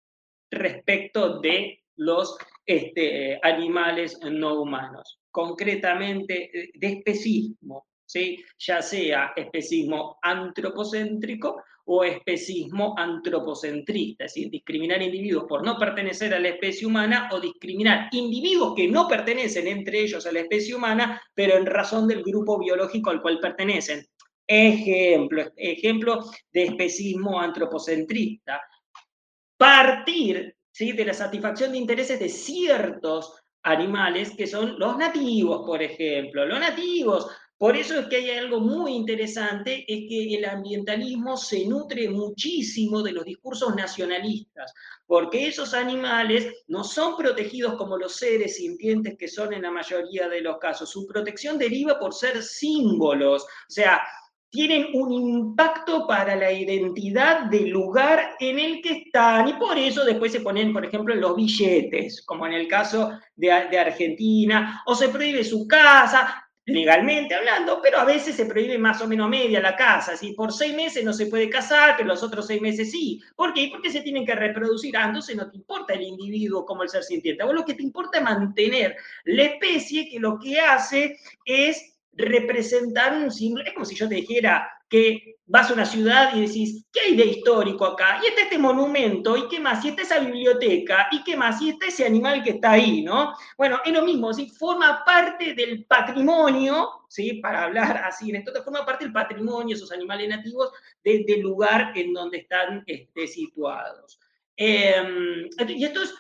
respecto de los este, animales no humanos, concretamente eh, de especismo, ¿sí? ya sea especismo antropocéntrico o especismo antropocentrista, es decir, discriminar individuos por no pertenecer a la especie humana o discriminar individuos que no pertenecen entre ellos a la especie humana, pero en razón del grupo biológico al cual pertenecen. Ejemplo, ejemplo de especismo antropocentrista. Partir de la satisfacción de intereses de ciertos animales que son los nativos, por ejemplo. Los nativos. Por eso es que hay algo muy interesante, es que el ambientalismo se nutre muchísimo de los discursos nacionalistas, porque esos animales no son protegidos como los seres sintientes que son en la mayoría de los casos. Su protección deriva por ser símbolos. O sea, tienen un impacto para la identidad del lugar en el que están y por eso después se ponen, por ejemplo, los billetes, como en el caso de, Argentina, o se prohíbe su casa, legalmente hablando, pero a veces se prohíbe más o menos media la casa, si por seis meses no se puede casar, pero los otros seis meses sí. ¿Por qué? Porque se tienen que reproducir. Ah, entonces no te importa el individuo como el ser sintiente. vos lo que te importa es mantener la especie que lo que hace es representar un símbolo. Es como si yo te dijera que vas a una ciudad y decís, ¿qué hay de histórico acá? Y está este monumento, ¿y qué más? Y está esa biblioteca, ¿y qué más? Y está ese animal que está ahí, ¿no? Bueno, es lo mismo, ¿sí? forma parte del patrimonio, ¿sí? Para hablar así, entonces forma parte del patrimonio, esos animales nativos, del lugar en donde están este, situados. Em, y esto es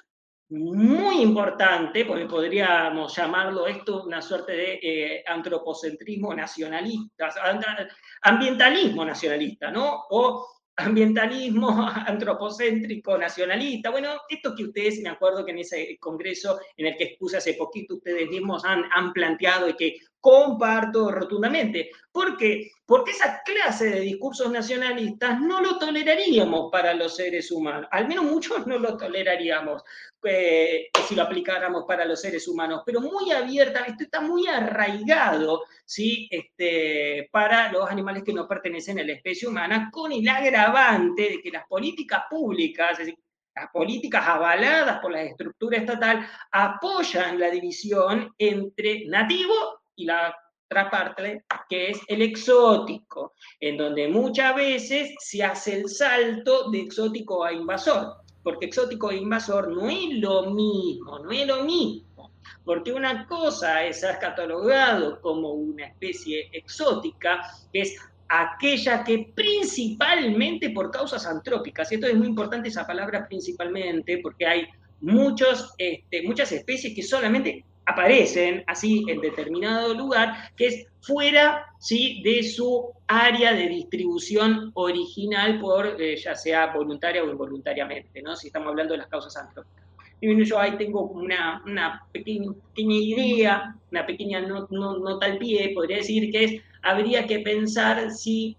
muy importante, porque podríamos llamarlo esto una suerte de eh, antropocentrismo nacionalista, ambientalismo nacionalista, ¿no? O ambientalismo antropocéntrico nacionalista. Bueno, esto que ustedes, me acuerdo que en ese congreso en el que expuse hace poquito, ustedes mismos han, han planteado y que comparto rotundamente. ¿Por qué? Porque esa clase de discursos nacionalistas no lo toleraríamos para los seres humanos, al menos muchos no lo toleraríamos eh, si lo aplicáramos para los seres humanos, pero muy abierta, esto está muy arraigado ¿sí? este, para los animales que no pertenecen a la especie humana, con el agravante de que las políticas públicas, las políticas avaladas por la estructura estatal apoyan la división entre nativo y la otra parte, que es el exótico, en donde muchas veces se hace el salto de exótico a invasor, porque exótico e invasor no es lo mismo, no es lo mismo, porque una cosa es ser catalogado como una especie exótica, que es aquella que principalmente por causas antrópicas, y esto es muy importante esa palabra principalmente, porque hay muchos, este, muchas especies que solamente aparecen así en determinado lugar, que es fuera ¿sí? de su área de distribución original, por eh, ya sea voluntaria o involuntariamente, ¿no? si estamos hablando de las causas antrópicas. Y yo ahí tengo una, una pequeña, idea, una pequeña nota al pie, podría decir que es, habría que pensar si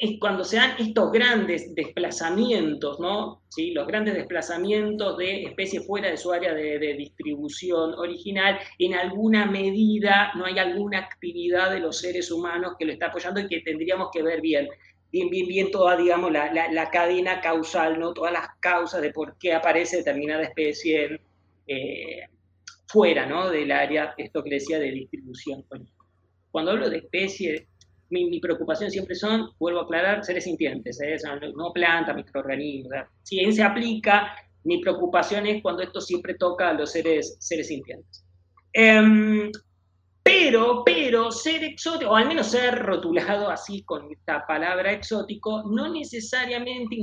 es cuando se dan estos grandes desplazamientos, ¿no? ¿Sí? Los grandes desplazamientos de especies fuera de su área de, distribución original, en alguna medida no hay alguna actividad de los seres humanos que lo está apoyando y que tendríamos que ver bien. Bien, bien, bien toda, digamos, la, cadena causal, ¿no? Todas las causas de por qué aparece determinada especie eh, fuera, ¿no? Del área, esto de distribución. Cuando hablo de especie, mi, preocupación siempre son, vuelvo a aclarar, seres sintientes, ¿eh? no plantas, microorganismos. Si bien se aplica, mi preocupación es cuando esto siempre toca a los seres, seres sintientes. Em, pero, pero ser exótico, o al menos ser rotulado así con esta palabra exótico, no necesariamente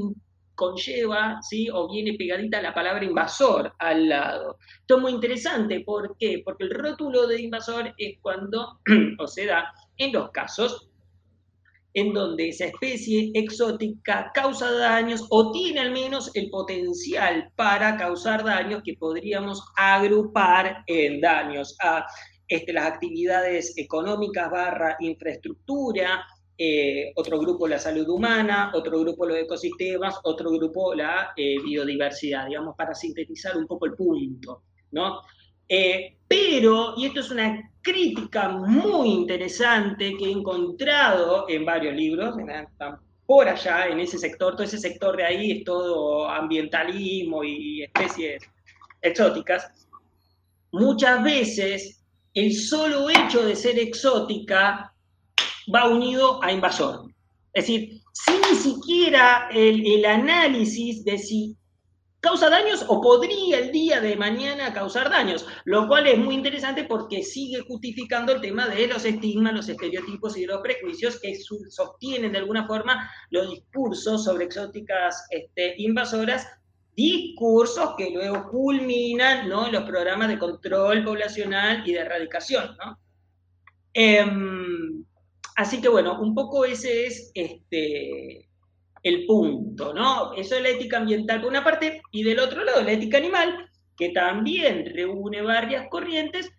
conlleva, ¿sí? o viene pegadita la palabra invasor al lado. Esto es muy interesante, ¿por qué? Porque el rótulo de invasor es cuando, o se da en los casos en donde esa especie exótica causa daños o tiene al menos el potencial para causar daños que podríamos agrupar en daños a este, las actividades económicas barra infraestructura, eh, otro grupo la salud humana, otro grupo los ecosistemas, otro grupo la eh, biodiversidad, digamos, para sintetizar un poco el punto, ¿no? Eh, pero, y esto es una crítica muy interesante que he encontrado en varios libros, por allá, en ese sector, todo ese sector de ahí es todo ambientalismo y especies exóticas. Muchas veces el solo hecho de ser exótica va unido a invasor. Es decir, sin ni siquiera el, el análisis de si causa daños o podría el día de mañana causar daños, lo cual es muy interesante porque sigue justificando el tema de los estigmas, los estereotipos y los prejuicios que sostienen de alguna forma los discursos sobre exóticas este, invasoras, discursos que luego culminan ¿no? en los programas de control poblacional y de erradicación. Em, así que bueno, un poco ese es este, el punto, ¿no? Eso es la ética ambiental por una parte, y del otro lado la ética animal, que también reúne varias corrientes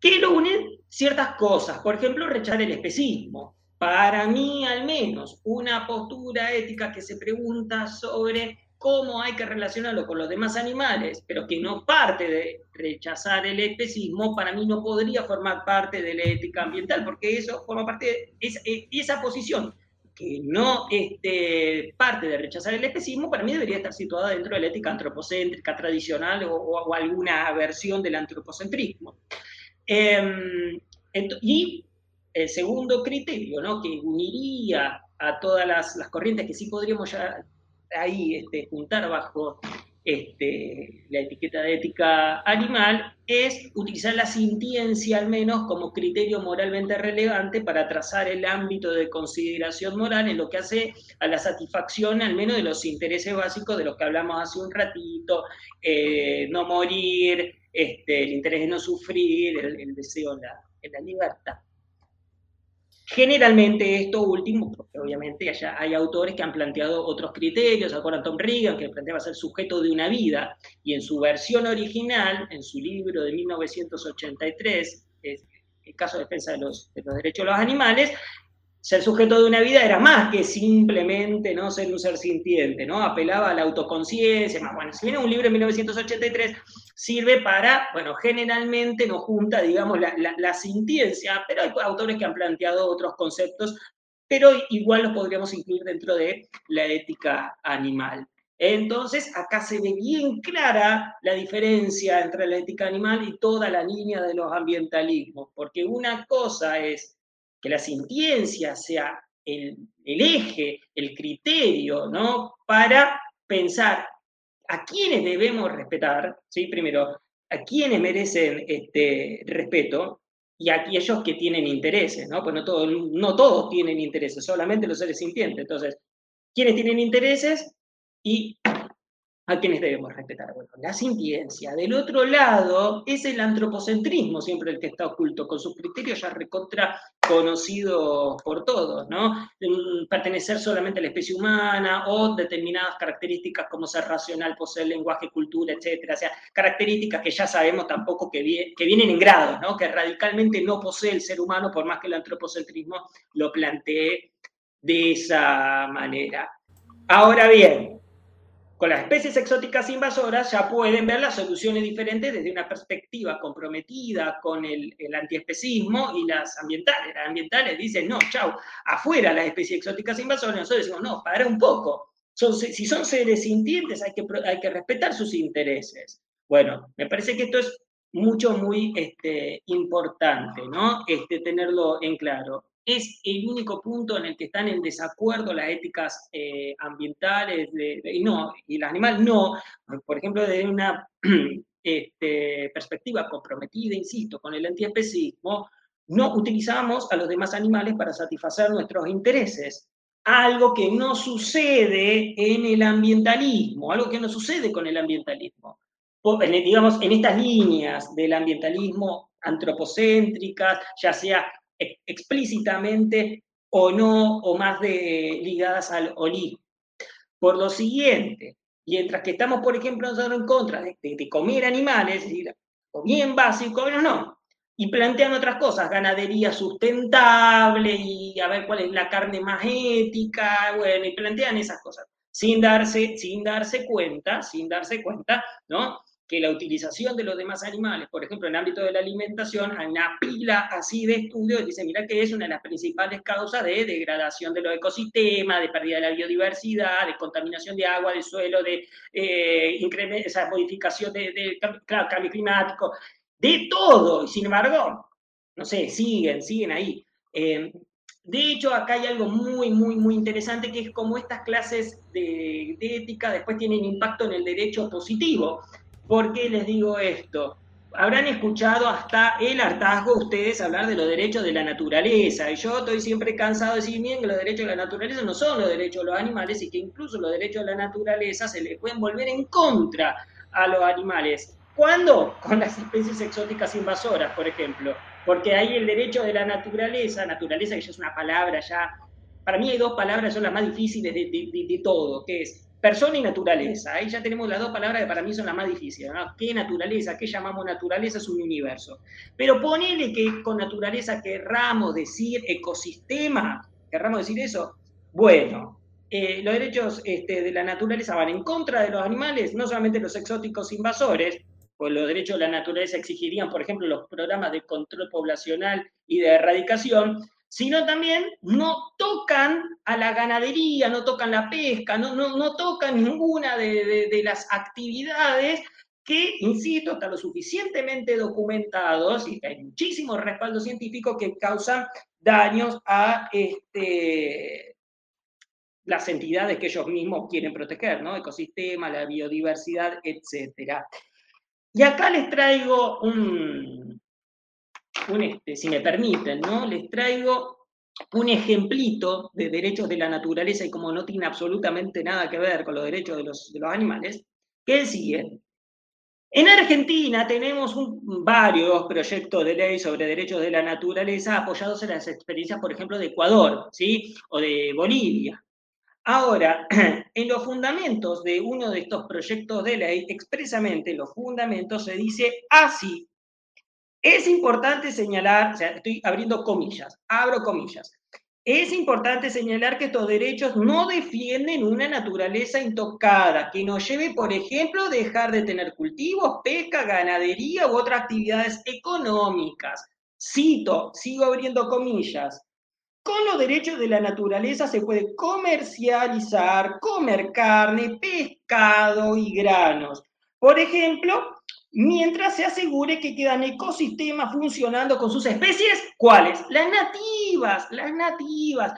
que lo unen ciertas cosas. Por ejemplo, rechazar el especismo. Para mí, al menos, una postura ética que se pregunta sobre cómo hay que relacionarlo con los demás animales, pero que no parte de rechazar el especismo, para mí no podría formar parte de la ética ambiental, porque eso forma parte de esa, eh, esa posición que no este, parte de rechazar el especismo, para mí debería estar situada dentro de la ética antropocéntrica tradicional o, alguna versión del antropocentrismo. Em, y el segundo criterio, ¿no? que uniría a todas las, corrientes que sí podríamos ya ahí este, juntar bajo este, la etiqueta de ética animal es utilizar la sintiencia al menos como criterio moralmente relevante para trazar el ámbito de consideración moral en lo que hace a la satisfacción al menos de los intereses básicos de los que hablamos hace un ratito, eh, no morir, este, el interés de no sufrir, el, deseo de la libertad. Generalmente esto último, porque obviamente hay autores que han planteado otros criterios, acuerdan Tom Reagan, que planteaba ser sujeto de una vida, y en su versión original, en su libro de 1983, el caso de defensa de de los derechos de los animales, ser sujeto de una vida era más que simplemente ¿no? ser un ser sintiente, ¿no? Apelaba a la autoconciencia, más bueno, si viene un libro en 1983, sirve para, bueno, generalmente no junta, digamos, la, la, sintiencia, pero hay autores que han planteado otros conceptos, pero igual los podríamos incluir dentro de la ética animal. Entonces, acá se ve bien clara la diferencia entre la ética animal y toda la línea de los ambientalismos, porque una cosa es que la sintiencia sea el, eje, el criterio, ¿no? Para pensar a quiénes debemos respetar, ¿sí? Primero, a quiénes merecen este respeto y a aquellos que tienen intereses, ¿no? Pues no, todo, no todos tienen intereses, solamente los seres sintientes. Entonces, ¿quiénes tienen intereses? Y a quienes debemos respetar. Bueno, la sintiencia. Del otro lado, es el antropocentrismo siempre el que está oculto, con sus criterios ya recontra conocidos por todos, ¿no? Pertenecer solamente a la especie humana o determinadas características como ser racional, poseer lenguaje, cultura, etcétera. O sea, características que ya sabemos tampoco que, que vienen en grado, ¿no? Que radicalmente no posee el ser humano, por más que el antropocentrismo lo plantee de esa manera. Ahora bien, con las especies exóticas invasoras ya pueden ver las soluciones diferentes desde una perspectiva comprometida con el, antiespecismo y las ambientales. Las ambientales dicen, no, chau, afuera las especies exóticas invasoras, nosotros decimos, no, para un poco. si son seres sintientes hay que, hay que respetar sus intereses. Bueno, me parece que esto es mucho, muy este, importante, ¿no? Este, tenerlo en claro es el único punto en el que están en desacuerdo las éticas eh, ambientales, y no, y las animales no, por ejemplo, desde una este, perspectiva comprometida, insisto, con el antiespecismo, no utilizamos a los demás animales para satisfacer nuestros intereses. Algo que no sucede en el ambientalismo, algo que no sucede con el ambientalismo. digamos, en estas líneas del ambientalismo antropocéntricas, ya sea explícitamente o no, o más de, ligadas al holismo. Por lo siguiente, mientras que estamos, por ejemplo, en contra de, comer animales, o bien básico, o no, y plantean otras cosas, ganadería sustentable y a ver cuál es la carne más ética, bueno, y plantean esas cosas, sin darse, sin darse cuenta, sin darse cuenta, ¿no? Que la utilización de los demás animales, por ejemplo, en el ámbito de la alimentación, hay una pila así de estudios, dice, mira que es una de las principales causas de degradación de los ecosistemas, de pérdida de la biodiversidad, de contaminación de agua, de suelo, de eh, esa modificación de, cambio climático, de todo, y sin embargo, no sé, siguen, siguen ahí. Eh, de hecho, acá hay algo muy, muy, muy interesante, que es como estas clases de, de ética después tienen impacto en el derecho positivo. ¿Por qué les digo esto? Habrán escuchado hasta el hartazgo ustedes hablar de los derechos de la naturaleza. Y yo estoy siempre cansado de decir bien que los derechos de la naturaleza no son los derechos de los animales y que incluso los derechos de la naturaleza se les pueden volver en contra a los animales. ¿Cuándo? Con las especies exóticas invasoras, por ejemplo. Porque ahí el derecho de la naturaleza, naturaleza que ya es una palabra ya, para mí hay dos palabras son las más difíciles de todo, que es persona y naturaleza. Ahí ya tenemos las dos palabras que para mí son las más difíciles. ¿no? ¿Qué naturaleza? ¿Qué llamamos naturaleza? Es un universo. Pero ponele que con naturaleza querramos decir ecosistema, querramos decir eso. Bueno, eh, los derechos este, de la naturaleza van en contra de los animales, no solamente los exóticos invasores, pues los derechos de la naturaleza exigirían, por ejemplo, los programas de control poblacional y de erradicación, sino también no tocan a la ganadería, no tocan la pesca, no, no, tocan ninguna de, las actividades que, insisto, están lo suficientemente documentados y hay muchísimo respaldo científico que causan daños a, este, las entidades que ellos mismos quieren proteger, ¿no? Ecosistema, la biodiversidad, etc. Y acá les traigo un, este, si me permiten, ¿no? Les traigo un ejemplito de derechos de la naturaleza y como no tiene absolutamente nada que ver con los derechos de los, de los animales, que es siguiente. En Argentina tenemos varios proyectos de ley sobre derechos de la naturaleza apoyados en las experiencias, por ejemplo, de Ecuador, ¿sí? O de Bolivia. Ahora, en los fundamentos de uno de estos proyectos de ley, expresamente en los fundamentos se dice así. Es importante señalar, estoy abriendo comillas, abro comillas. Es importante señalar que estos derechos no defienden una naturaleza intocada, que nos lleve, por ejemplo, a dejar de tener cultivos, pesca, ganadería u otras actividades económicas. Cito, sigo abriendo comillas. Con los derechos de la naturaleza se puede comercializar, comer carne, pescado y granos. Por ejemplo, mientras se asegure que quedan ecosistemas funcionando con sus especies. ¿Cuáles? Las nativas, las nativas.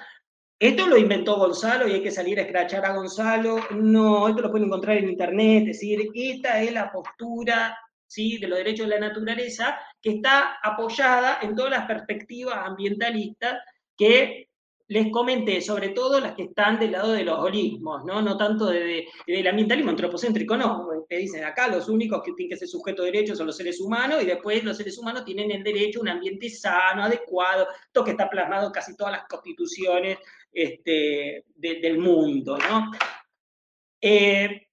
Esto lo inventó Gonzalo y hay que salir a escrachar a Gonzalo. No, esto lo pueden encontrar en internet. Es decir, esta es la postura ¿sí? de los derechos de la naturaleza que está apoyada en todas las perspectivas ambientalistas que les comenté, sobre todo las que están del lado de los holismos, no, no tanto de, del ambientalismo antropocéntrico, no, te dicen acá los únicos que tienen que ser sujetos de derechos son los seres humanos y después los seres humanos tienen el derecho a un ambiente sano, adecuado, esto que está plasmado en casi todas las constituciones este, del mundo, ¿no? Eh,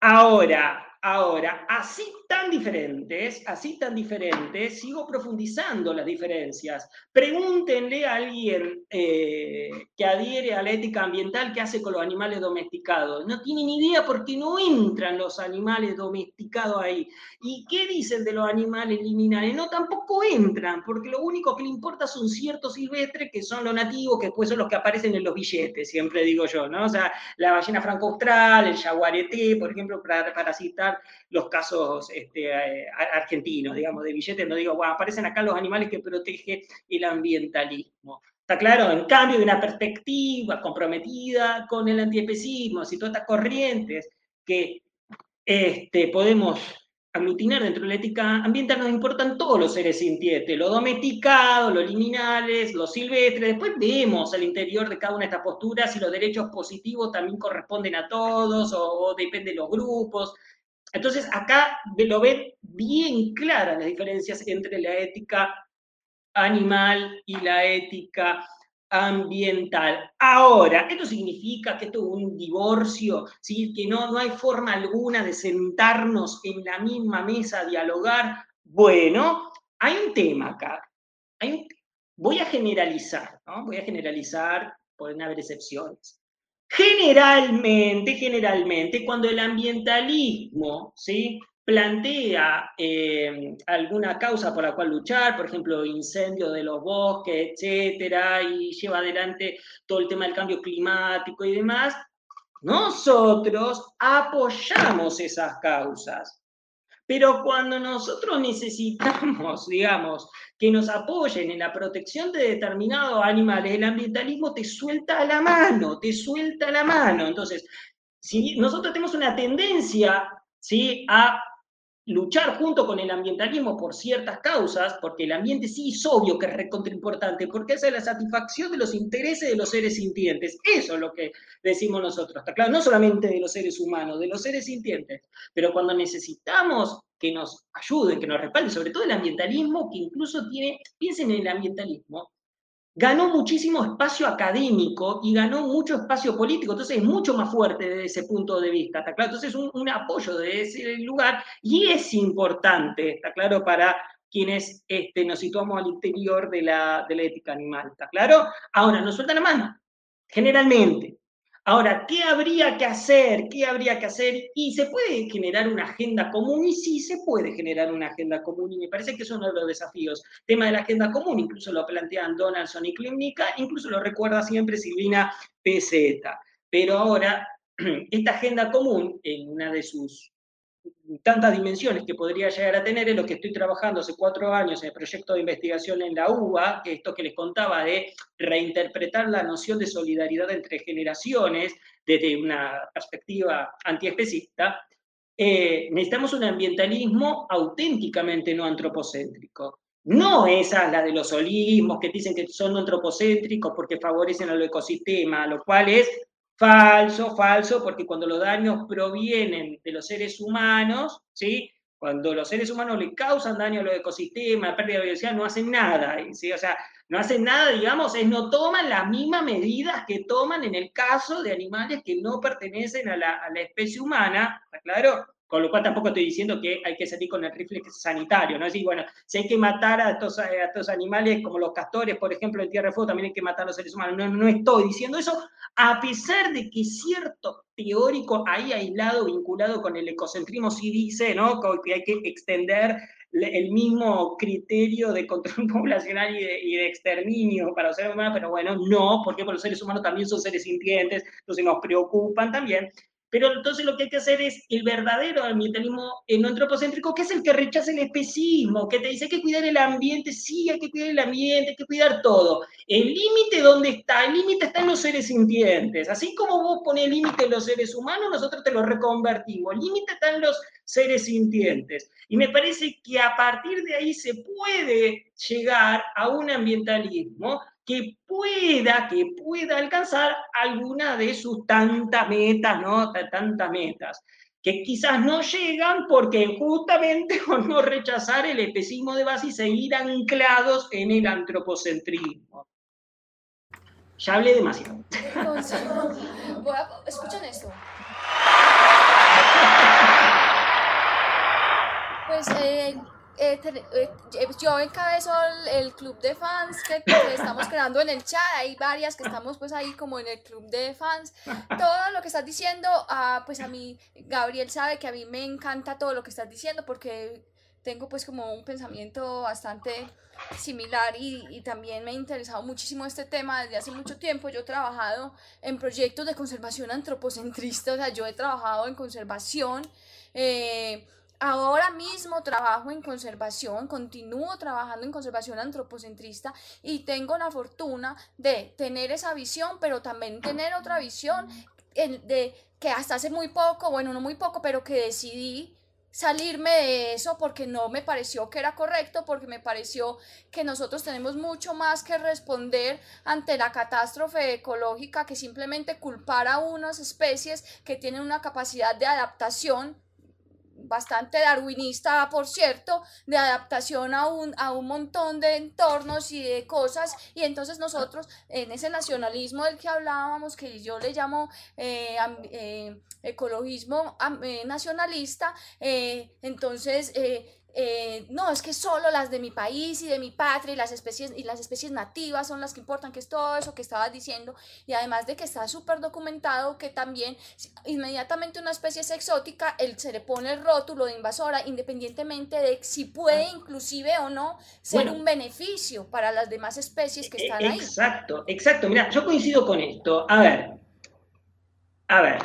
ahora, Ahora, así tan diferentes, así tan diferentes, sigo profundizando las diferencias. Pregúntenle a alguien eh, que adhiere a la ética ambiental qué hace con los animales domesticados. No tiene ni idea porque no entran los animales domesticados ahí. ¿Y qué dicen de los animales liminales? No, tampoco entran, porque lo único que le importa son ciertos silvestres que son los nativos, que después son los que aparecen en los billetes, siempre digo yo, ¿no? O sea, la ballena franco-austral, el jaguareté, por ejemplo, para citar los casos este, argentinos, digamos, de billetes, no digo, bueno, aparecen acá los animales que protege el ambientalismo. Está claro, en cambio, de una perspectiva comprometida con el antiespecismo, y todas estas corrientes que este, podemos aglutinar dentro de la ética ambiental, nos importan todos los seres sintientes, los domesticados, los liminales, los silvestres. Después vemos al interior de cada una de estas posturas si los derechos positivos también corresponden a todos o, o dependen de los grupos. Entonces, acá lo ven bien claras las diferencias entre la ética animal y la ética ambiental. Ahora, ¿esto significa que esto es un divorcio? Que no, no hay forma alguna de sentarnos en la misma mesa a dialogar. Bueno, hay un tema acá. voy a generalizar, ¿no? Voy a generalizar, pueden haber excepciones. Generalmente, generalmente, cuando el ambientalismo ¿sí? plantea eh, alguna causa por la cual luchar, por ejemplo, incendio de los bosques, etcétera, y lleva adelante todo el tema del cambio climático y demás, nosotros apoyamos esas causas. Pero cuando nosotros necesitamos, digamos, que nos apoyen en la protección de determinados animales, el ambientalismo te suelta la mano, te suelta la mano. Entonces, si nosotros tenemos una tendencia ¿sí? a luchar junto con el ambientalismo por ciertas causas, porque el ambiente sí es obvio que es recontra importante, porque es la satisfacción de los intereses de los seres sintientes. Eso es lo que decimos nosotros, está claro, no solamente de los seres humanos, de los seres sintientes, pero cuando necesitamos que nos ayuden, que nos respalden, sobre todo el ambientalismo, que incluso tiene, piensen en el ambientalismo, ganó muchísimo espacio académico y ganó mucho espacio político, entonces es mucho más fuerte desde ese punto de vista, ¿está claro? Entonces un, un apoyo de ese lugar y es importante, ¿está claro? Para quienes este, nos situamos al interior de la, ética animal, ¿está claro? Ahora, nos sueltan la mano, generalmente, Ahora, ¿qué habría que hacer? ¿Qué habría que hacer? Y se puede generar una agenda común, y sí se puede generar una agenda común, y me parece que es uno de los desafíos. Tema de la agenda común, incluso lo plantean Donaldson y Klimnica, incluso lo recuerda siempre Silvina PZ. Pero ahora, esta agenda común, en una de sus tantas dimensiones que podría llegar a tener, es lo que estoy trabajando hace cuatro años en el proyecto de investigación en la UBA, que esto que les contaba de reinterpretar la noción de solidaridad entre generaciones desde una perspectiva antiespecista, eh, necesitamos un ambientalismo auténticamente no antropocéntrico. No esa la de los holismos que dicen que son antropocéntricos porque favorecen al ecosistema, lo cual es falso, falso, porque cuando los daños provienen de los seres humanos, ¿sí? Cuando los seres humanos le causan daño a los ecosistemas, pérdida de biodiversidad, no hacen nada, ¿sí? O sea, no hacen nada, digamos, es no toman las mismas medidas que toman en el caso de animales que no pertenecen a la, especie humana, ¿está claro? Con lo cual tampoco estoy diciendo que hay que salir con el rifle sanitario, ¿no? Es decir, bueno, si hay que matar a estos, a estos animales como los castores, por ejemplo, en Tierra de Fuego, también hay que matar a los seres humanos. No, no estoy diciendo eso, a pesar de que cierto teórico ahí aislado, vinculado con el ecocentrismo, sí dice, ¿no? Que hay que extender el mismo criterio de control poblacional y de, exterminio para los seres humanos, pero bueno, no, porque los seres humanos también son seres sintientes, entonces nos preocupan también. Pero entonces lo que hay que hacer es el verdadero ambientalismo no antropocéntrico, que es el que rechaza el especismo, que te dice que hay que cuidar el ambiente, sí, hay que cuidar el ambiente, hay que cuidar todo. El límite, ¿dónde está? El límite está en los seres sintientes. Así como vos pones límite en los seres humanos, nosotros te lo reconvertimos. El límite está en los seres sintientes. Y me parece que a partir de ahí se puede llegar a un ambientalismo que pueda, que pueda alcanzar alguna de sus tantas metas, ¿no? Tantas metas, que quizás no llegan porque justamente por no rechazar el especismo de base y seguir anclados en el antropocentrismo. Ya hablé demasiado. escuchen esto. Pues eh, eh, eh, yo encabezo el, club de fans que, estamos creando en el chat, hay varias que estamos pues ahí como en el club de fans. Todo lo que estás diciendo, ah, pues a mí, Gabriel sabe que a mí me encanta todo lo que estás diciendo porque tengo pues como un pensamiento bastante similar y, y, también me ha interesado muchísimo este tema desde hace mucho tiempo. Yo he trabajado en proyectos de conservación antropocentrista, o sea, yo he trabajado en conservación. Eh, Ahora mismo trabajo en conservación, continúo trabajando en conservación antropocentrista y tengo la fortuna de tener esa visión, pero también tener otra visión de que hasta hace muy poco, bueno, no muy poco, pero que decidí salirme de eso porque no me pareció que era correcto, porque me pareció que nosotros tenemos mucho más que responder ante la catástrofe ecológica que simplemente culpar a unas especies que tienen una capacidad de adaptación bastante darwinista, por cierto, de adaptación a un, a un montón de entornos y de cosas. Y entonces nosotros, en ese nacionalismo del que hablábamos, que yo le llamo eh, eh, ecologismo eh, nacionalista, entonces eh, no, es que solo las de mi país y de mi patria y las especies y las especies nativas son las que importan, que es todo eso que estabas diciendo y además de que está súper documentado que también inmediatamente una especie es exótica, él, se le pone el rótulo de invasora independientemente de si puede ah. inclusive o no ser un beneficio para las demás especies que e, están ahí. Exacto, exacto. Mira, yo coincido con esto. A ver, a ver.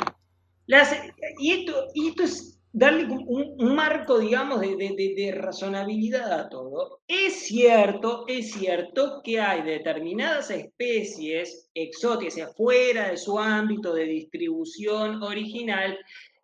y, esto, y esto es darle un, marco, digamos, de, razonabilidad a todo. Es cierto, es cierto que hay determinadas especies exóticas, fuera de su ámbito de distribución original,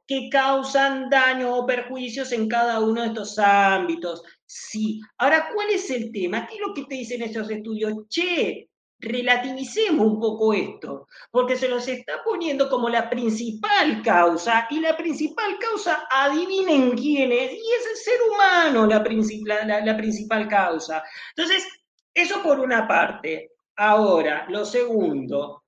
que causan daño o perjuicios en cada uno de estos ámbitos. Sí. Ahora, ¿cuál es el tema? ¿Qué es lo que te dicen estos estudios? Che, relativicemos un poco esto, porque se los está poniendo como la principal causa, y la principal causa, adivinen quién es, y es el ser humano la, la, principal causa. Entonces, eso por una parte. Ahora, lo segundo,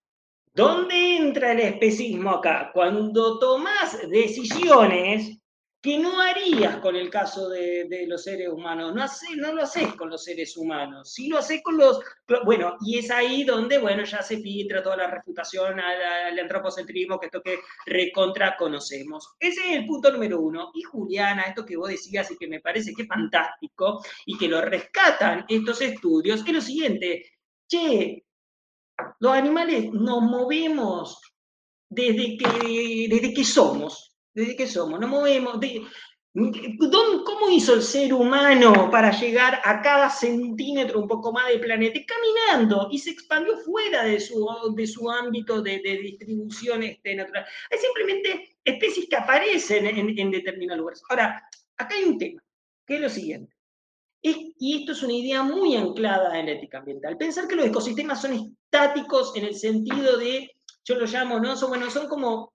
¿dónde entra el especismo acá? Cuando tomás decisiones que no harías con el caso de, los seres humanos. No, no lo haces con los seres humanos, sí lo haces con los... Bueno, y es ahí donde, bueno, ya se filtra toda la refutación al, antropocentrismo, que esto que recontra conocemos. Ese es el punto número uno. Y Juliana, esto que vos decías y que me parece que es fantástico, y que lo rescatan estos estudios, es lo siguiente. Che, los animales nos movemos desde que, desde que somos desde que somos, nos movemos. ¿Cómo hizo el ser humano para llegar a cada centímetro un poco más del planeta? Caminando y se expandió fuera de su, de su ámbito de, distribución este, natural. Hay simplemente especies que aparecen en, en determinados lugares. Ahora, acá hay un tema, que es lo siguiente. y esto es una idea muy anclada en la ética ambiental. Pensar que los ecosistemas son estáticos en el sentido de, yo lo llamo, ¿no? Son, bueno, son como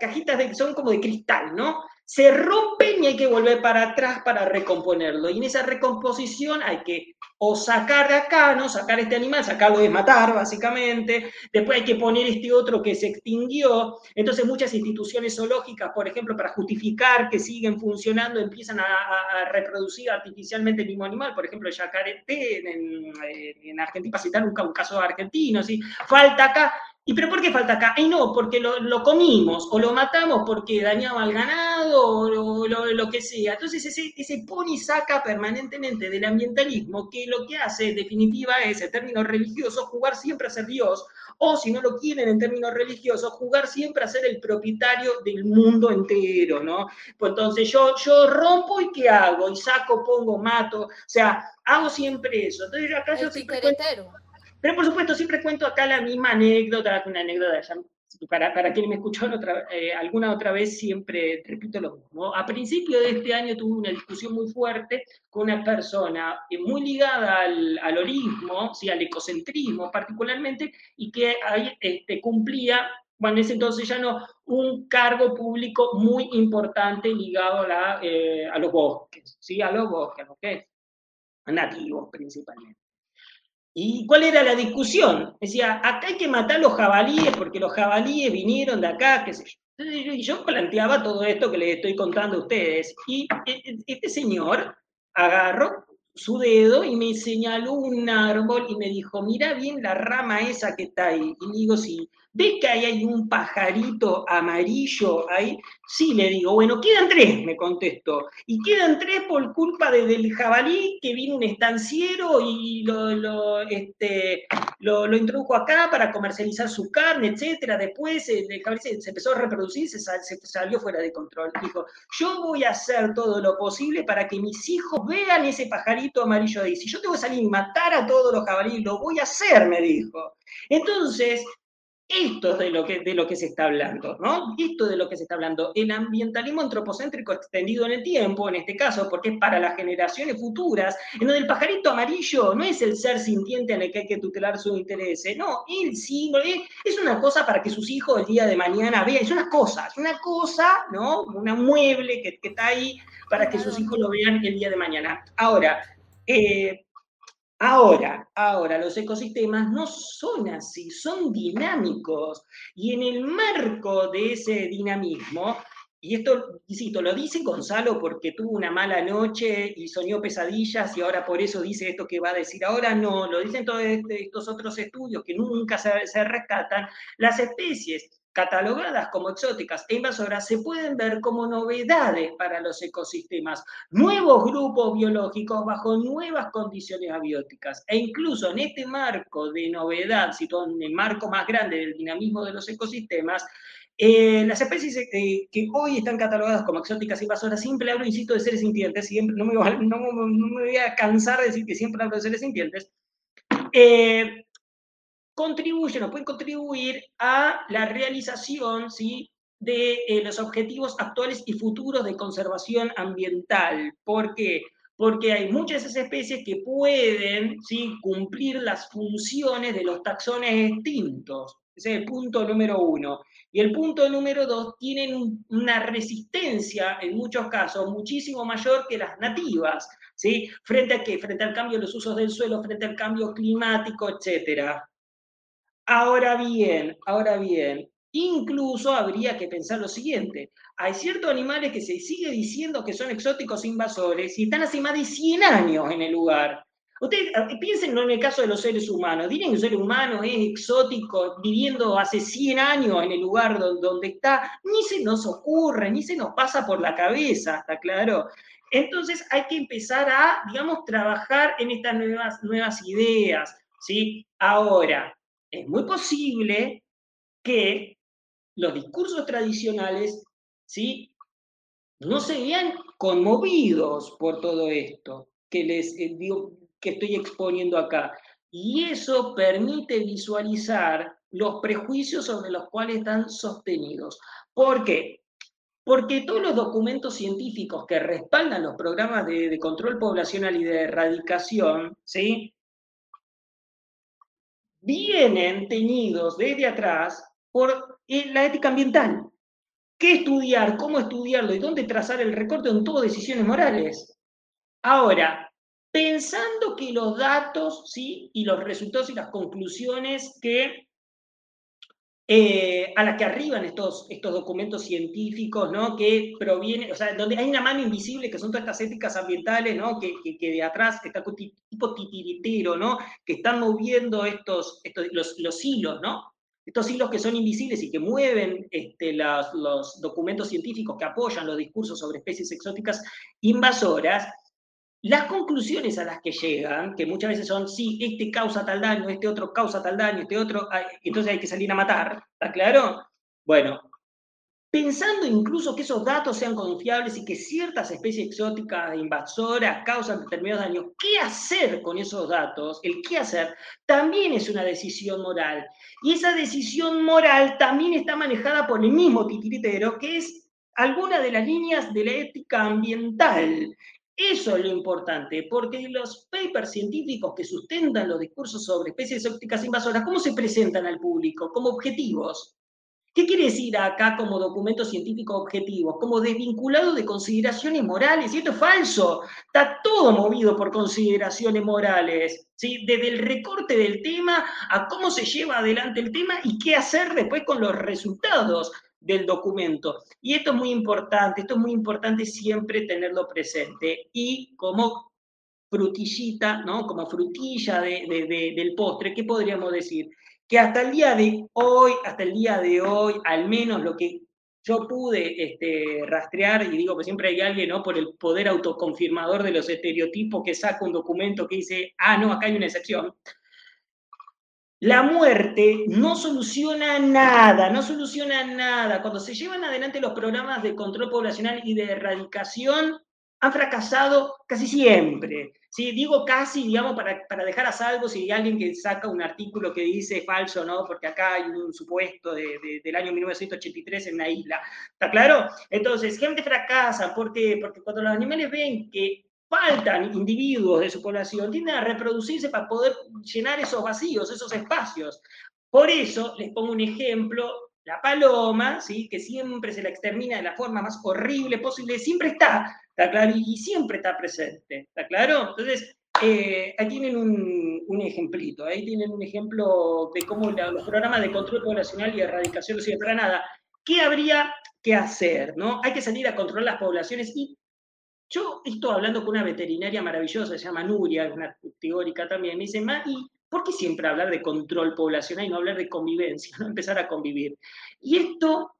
cajitas de, son como de cristal, ¿no? se rompen y hay que volver para atrás para recomponerlo. Y en esa recomposición hay que o sacar de acá, ¿no? Sacar este animal, sacarlo de matar, básicamente. Después hay que poner este otro que se extinguió. Entonces muchas instituciones zoológicas, por ejemplo, para justificar que siguen funcionando, empiezan a, reproducir artificialmente el mismo animal. Por ejemplo, el yacarete en, en, Argentina, para citar un caso argentino, ¿sí? Falta acá ¿Y pero por qué falta acá? Y no, porque lo, comimos o lo matamos porque dañaba al ganado o lo, que sea. Entonces ese, ese pone y saca permanentemente del ambientalismo que lo que hace en definitiva es, en términos religiosos, jugar siempre a ser Dios. O si no lo quieren en términos religiosos, jugar siempre a ser el propietario del mundo entero, ¿no? Pues entonces yo, yo rompo y ¿qué hago? Y saco, pongo, mato. O sea, hago siempre eso. Entonces acá yo pero por supuesto, siempre cuento acá la misma anécdota, una anécdota para, para quien me escuchó otra, eh, alguna otra vez, siempre repito lo mismo. A principio de este año tuve una discusión muy fuerte con una persona eh, muy ligada al, al holismo, ¿sí? al ecocentrismo particularmente, y que este, cumplía, bueno, en ese entonces ya no, un cargo público muy importante ligado a, eh, los bosques, ¿sí? a los bosques, nativos principalmente. ¿Y cuál era la discusión? Decía, acá hay que matar a los jabalíes porque los jabalíes vinieron de acá, qué sé yo. Y yo planteaba todo esto que les estoy contando a ustedes. Y e, e, este señor agarró su dedo y me señaló un árbol y me dijo, mira bien la rama esa que está ahí. Y digo, sí, ¿ves que ahí hay un pajarito amarillo ahí? Sí, le digo, bueno, quedan tres, me contestó. Y quedan tres por culpa del jabalí que vino un estanciero y lo, este, lo, introdujo acá para comercializar su carne, etcétera. Después el jabalí se, empezó a reproducir, se, se salió fuera de control. Dijo, yo voy a hacer todo lo posible para que mis hijos vean ese pajarito amarillo ahí. Si yo tengo que salir y matar a todos los jabalíes, lo voy a hacer, me dijo. Entonces, esto es de lo, que, de lo que se está hablando, ¿no? Esto de lo que se está hablando. El ambientalismo antropocéntrico extendido en el tiempo, en este caso, porque es para las generaciones futuras, en donde el pajarito amarillo no es el ser sintiente en el que hay que tutelar sus intereses, no, él sí, es, una cosa para que sus hijos el día de mañana vean, es una cosa, es una cosa, ¿no? Una mueble que, que está ahí para que sus hijos lo vean el día de mañana. Ahora, eh, Ahora, ahora, los ecosistemas no son así, son dinámicos. Y en el marco de ese dinamismo, y esto, lo dice Gonzalo porque tuvo una mala noche y soñó pesadillas y ahora por eso dice esto que va a decir ahora, no, lo dicen todos estos otros estudios que nunca se, se rescatan, las especies catalogadas como exóticas e invasoras se pueden ver como novedades para los ecosistemas, nuevos grupos biológicos bajo nuevas condiciones abióticas. E incluso en este marco de novedad, situado en el marco más grande del dinamismo de los ecosistemas, eh, las especies eh, que hoy están catalogadas como exóticas e invasoras, siempre hablo, insisto, de seres sintientes, siempre, no, me, voy a cansar de decir que siempre hablo de seres sintientes, eh, contribuyen o pueden contribuir a la realización ¿sí? de eh, los objetivos actuales y futuros de conservación ambiental. ¿Por qué? Porque hay muchas de esas especies que pueden ¿sí? cumplir las funciones de los taxones extintos. Ese es el punto número uno. Y el punto número dos, tienen una resistencia, en muchos casos, muchísimo mayor que las nativas. ¿sí? ¿Frente a qué? Frente al cambio de los usos del suelo, frente al cambio climático, etcétera. Ahora bien, ahora bien, incluso habría que pensar lo siguiente. Hay ciertos animales que se sigue diciendo que son exóticos invasores y están hace más de 100 años en el lugar. Ustedes eh, piensen en el caso de los seres humanos. Dirían que un ser humano es exótico viviendo hace 100 años en el lugar donde está. Ni se nos ocurre, ni se nos pasa por la cabeza, ¿está claro? Entonces hay que empezar a, digamos, trabajar en estas nuevas, nuevas ideas, ¿sí? Ahora, es muy posible que los discursos tradicionales, ¿sí? no se vean conmovidos por todo esto que les eh, que estoy exponiendo acá. Y eso permite visualizar los prejuicios sobre los cuales están sostenidos. ¿Por qué? Porque todos los documentos científicos que respaldan los programas de, control poblacional y de erradicación, ¿sí? Vienen teñidos desde atrás por eh, la ética ambiental. ¿Qué estudiar? ¿Cómo estudiarlo? ¿Y dónde trazar el recorte? En todo decisiones morales. Ahora, pensando que los datos ¿sí? y los resultados y las conclusiones que eh, a las que arriban estos, estos documentos científicos, ¿no? Que provienen, o sea, donde hay una mano invisible, que son todas estas éticas ambientales, ¿no? Que, que, de atrás está tipo titiritero, ¿no? Que están moviendo estos, estos los, los hilos, ¿no? Estos hilos que son invisibles y que mueven este, los, los documentos científicos que apoyan los discursos sobre especies exóticas invasoras, las conclusiones a las que llegan, que muchas veces son, sí, este causa tal daño, este otro causa tal daño, este otro, entonces hay que salir a matar, ¿está claro? Bueno, pensando incluso que esos datos sean confiables y que ciertas especies exóticas invasoras causan determinados daños, ¿qué hacer con esos datos? El qué hacer también es una decisión moral. Y esa decisión moral también está manejada por el mismo titiritero, que es alguna de las líneas de la ética ambiental. Eso es lo importante, porque los papers científicos que sustentan los discursos sobre especies ópticas invasoras, ¿cómo se presentan al público? Como objetivos. ¿Qué quiere decir acá como documento científico objetivo? Como desvinculado de consideraciones morales. Y esto es falso. Está todo movido por consideraciones morales. ¿sí? Desde el recorte del tema a cómo se lleva adelante el tema y qué hacer después con los resultados del documento. Y esto es muy importante, esto es muy importante siempre tenerlo presente. Y como frutillita, ¿no? Como frutilla del postre, ¿qué podríamos decir? Que hasta el día de hoy, hasta el día de hoy, al menos lo que yo pude este, rastrear, y digo que siempre hay alguien, ¿no? Por el poder autoconfirmador de los estereotipos que saca un documento que dice, ah, no, acá hay una excepción. La muerte no soluciona nada, no soluciona nada. Cuando se llevan adelante los programas de control poblacional y de erradicación, han fracasado casi siempre. ¿sí? Digo casi, digamos, para, para, dejar a salvo si hay alguien que saca un artículo que dice falso, ¿no? Porque acá hay un supuesto de, del año 1983 en la isla. ¿Está claro? Entonces, gente fracasa. ¿Por qué? Porque cuando los animales ven que faltan individuos de su población, tienden a reproducirse para poder llenar esos vacíos, esos espacios. Por eso, les pongo un ejemplo, la paloma, ¿sí? que siempre se la extermina de la forma más horrible posible, siempre está, ¿está claro? Y siempre está presente, ¿está claro? Entonces, eh, ahí tienen un, un, ejemplito, ahí tienen un ejemplo de cómo los programas de control poblacional y erradicación no sirven para nada. ¿Qué habría que hacer? ¿no? Hay que salir a controlar las poblaciones y yo estoy hablando con una veterinaria maravillosa, se llama Nuria, una teórica también, me dice, ¿y por qué siempre hablar de control poblacional y no hablar de convivencia, no empezar a convivir? Y esto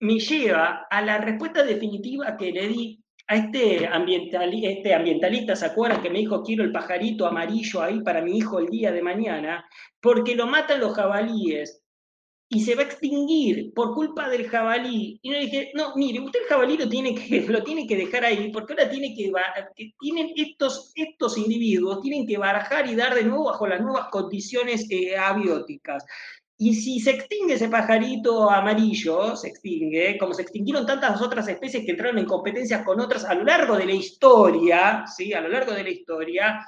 me lleva a la respuesta definitiva que le di a este, este ambientalista, ¿se acuerdan? Que me dijo, quiero el pajarito amarillo ahí para mi hijo el día de mañana, porque lo matan los jabalíes y se va a extinguir por culpa del jabalí. Y yo dije, no, mire, usted el jabalí lo tiene que, lo tiene que dejar ahí, porque ahora tiene que, tienen estos, estos individuos, tienen que barajar y dar de nuevo bajo las nuevas condiciones eh, abióticas. Y si se extingue ese pajarito amarillo, se extingue, como se extinguieron tantas otras especies que entraron en competencias con otras a lo largo de la historia, ¿sí? A lo largo de la historia,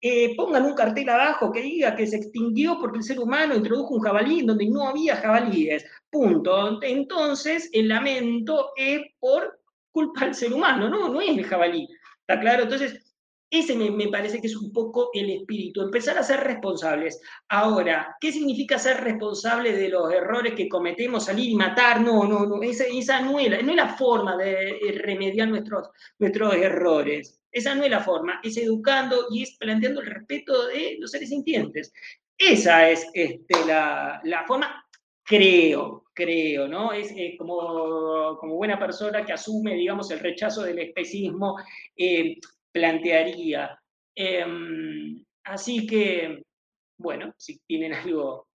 eh, pongan un cartel abajo que diga que se extinguió porque el ser humano introdujo un jabalí en donde no había jabalíes. Punto. Entonces, el lamento es por culpa del ser humano, no, no es el jabalí. ¿Está claro? Entonces, ese me, parece que es un poco el espíritu, empezar a ser responsables. Ahora, ¿qué significa ser responsable de los errores que cometemos, salir y matar? No, no, no, esa, esa no, es la, no es la forma de remediar nuestros, nuestros errores. Esa no es la forma, es educando y es planteando el respeto de los seres sintientes. Esa es este, la, la, forma, creo, creo, ¿no? Es eh, como, como, buena persona que asume, digamos, el rechazo del especismo, eh, plantearía. Em, así que, bueno, si tienen algo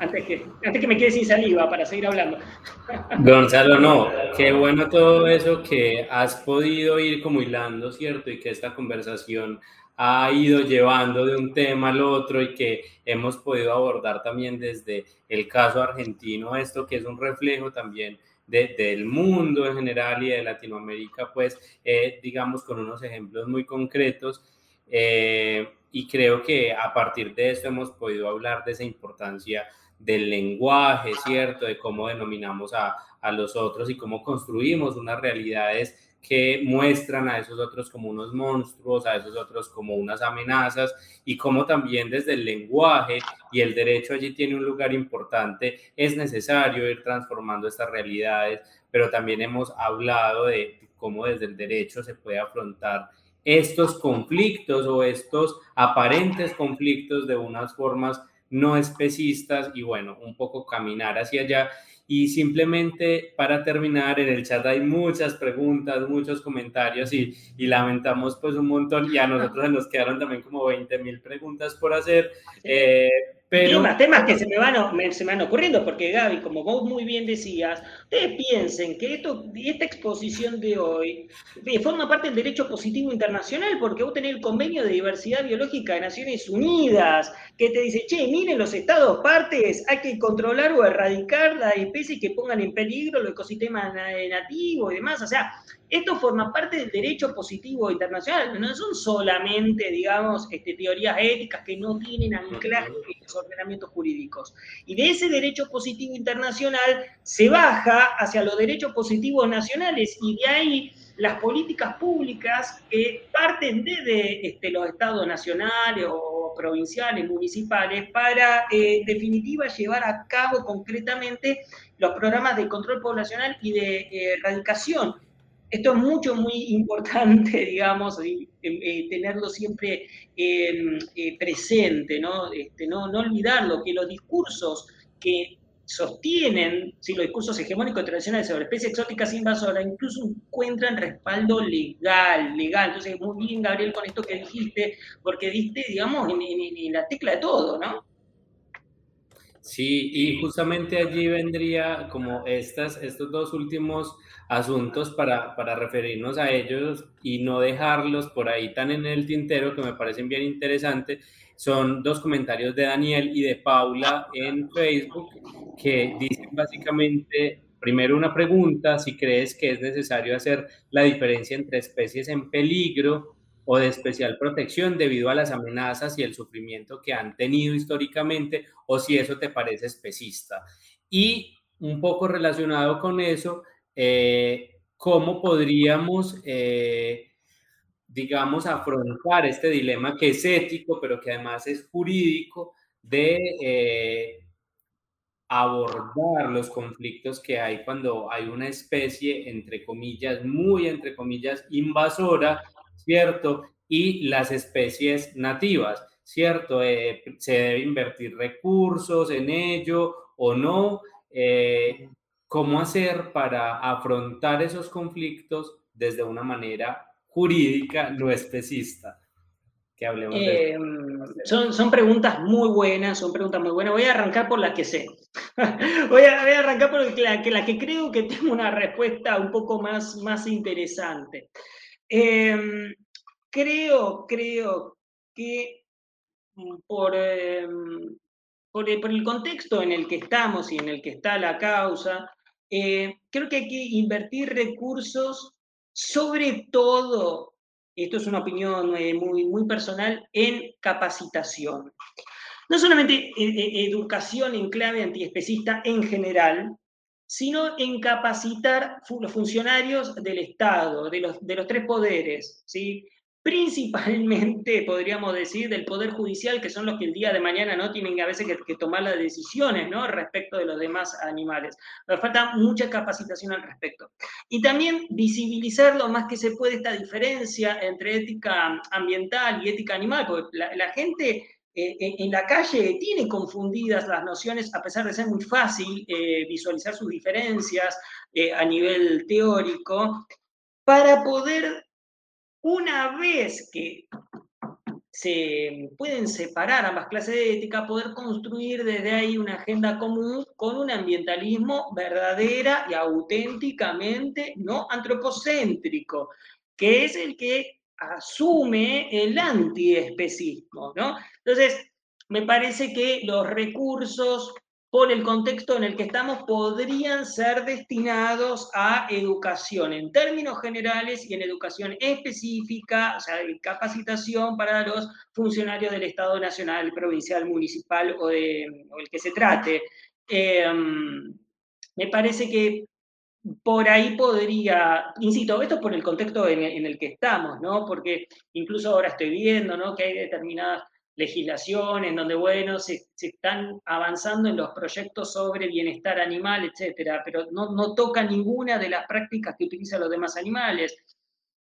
antes que, antes que me quede sin saliva para seguir hablando. Gonzalo, no, qué bueno todo eso que has podido ir como hilando, ¿cierto? Y que esta conversación ha ido llevando de un tema al otro y que hemos podido abordar también desde el caso argentino, esto que es un reflejo también del mundo en general y de Latinoamérica, pues eh, digamos con unos ejemplos muy concretos. Eh, y creo que a partir de esto hemos podido hablar de esa importancia del lenguaje, ¿cierto? De cómo denominamos a, a los otros y cómo construimos unas realidades que muestran a esos otros como unos monstruos, a esos otros como unas amenazas y cómo también desde el lenguaje y el derecho allí tiene un lugar importante, es necesario ir transformando estas realidades, pero también hemos hablado de cómo desde el derecho se puede afrontar estos conflictos o estos aparentes conflictos de unas formas no especistas y bueno, un poco caminar hacia allá. Y simplemente para terminar, en el chat hay muchas preguntas, muchos comentarios y, y lamentamos pues un montón y a nosotros se nos quedaron también como 20 mil preguntas por hacer. Eh, pero... Temas, temas que se me, van, se me van ocurriendo, porque Gaby, como vos muy bien decías, ustedes piensen que esto, esta exposición de hoy eh, forma parte del derecho positivo internacional, porque vos tenés el convenio de diversidad biológica de Naciones Unidas, que te dice, che, miren los estados partes, hay que controlar o erradicar las especies que pongan en peligro los ecosistemas nativos y demás. O sea, esto forma parte del derecho positivo internacional, no son solamente, digamos, este, teorías éticas que no tienen anclaje en los ordenamientos jurídicos. Y de ese derecho positivo internacional se baja hacia los derechos positivos nacionales y de ahí las políticas públicas que parten desde este, los estados nacionales o provinciales, municipales, para, en definitiva, llevar a cabo concretamente los programas de control poblacional y de eh, erradicación esto es mucho, muy importante, digamos, eh, tenerlo siempre em, eh, presente, ¿no? Este, ¿no? No olvidarlo, que los discursos que sostienen, si los discursos hegemónicos tradicionales sobre especies exóticas invasoras incluso encuentran respaldo legal, legal. Entonces, muy bien, Gabriel, con esto que dijiste, porque diste, digamos, en, la tecla de todo, ¿no? Sí, y justamente allí vendría como estas, estos dos últimos asuntos para, para referirnos a ellos y no dejarlos por ahí tan en el tintero que me parecen bien interesantes. Son dos comentarios de Daniel y de Paula en Facebook que dicen básicamente, primero una pregunta, si crees que es necesario hacer la diferencia entre especies en peligro o de especial protección debido a las amenazas y el sufrimiento que han tenido históricamente o si eso te parece especista. Y un poco relacionado con eso, eh, cómo podríamos, eh, digamos, afrontar este dilema que es ético, pero que además es jurídico, de eh, abordar los conflictos que hay cuando hay una especie, entre comillas, muy, entre comillas, invasora, ¿cierto? Y las especies nativas, ¿cierto? ¿Se debe invertir recursos en ello o no? cómo hacer para afrontar esos conflictos desde una manera jurídica no especista. Que hablemos em, son, son preguntas muy buenas, son preguntas muy buenas. Voy a arrancar por la que sé. voy, a, arrancar por la que, la que creo que tengo una respuesta un poco más, más interesante. Em, creo, creo que por, em, por, el contexto en el que estamos y en el que está la causa, eh, creo que hay que invertir recursos, sobre todo, esto es una opinión eh, muy, muy personal, en capacitación. No solamente eh, educación en clave antiespecista en general, sino en capacitar los funcionarios del Estado, de los, de los tres poderes, ¿sí? principalmente, podríamos decir, del Poder Judicial, que son los que el día de mañana no tienen a veces que, tomar las decisiones ¿no? respecto de los demás animales. Pero falta mucha capacitación al respecto. Y también visibilizar lo más que se puede esta diferencia entre ética ambiental y ética animal, porque la, gente eh, en la calle tiene confundidas las nociones, a pesar de ser muy fácil eh, visualizar sus diferencias eh, a nivel teórico, para poder una vez que se pueden separar ambas clases de ética, poder construir desde ahí una agenda común con un ambientalismo verdadera y auténticamente no antropocéntrico, que es el que asume el antiespecismo, ¿no? Entonces, me parece que los recursos por el contexto en el que estamos, podrían ser destinados a educación en términos generales y en educación específica, o sea, capacitación para los funcionarios del Estado Nacional, Provincial, Municipal o, de, el que se trate. Em, me parece que por ahí podría, insisto, esto por el contexto en, en, el que estamos, ¿no? Porque incluso ahora estoy viendo, ¿no? Que hay determinadas legislación en donde, bueno, se, están avanzando en los proyectos sobre bienestar animal, etcétera, pero no, no toca ninguna de las prácticas que utilizan los demás animales.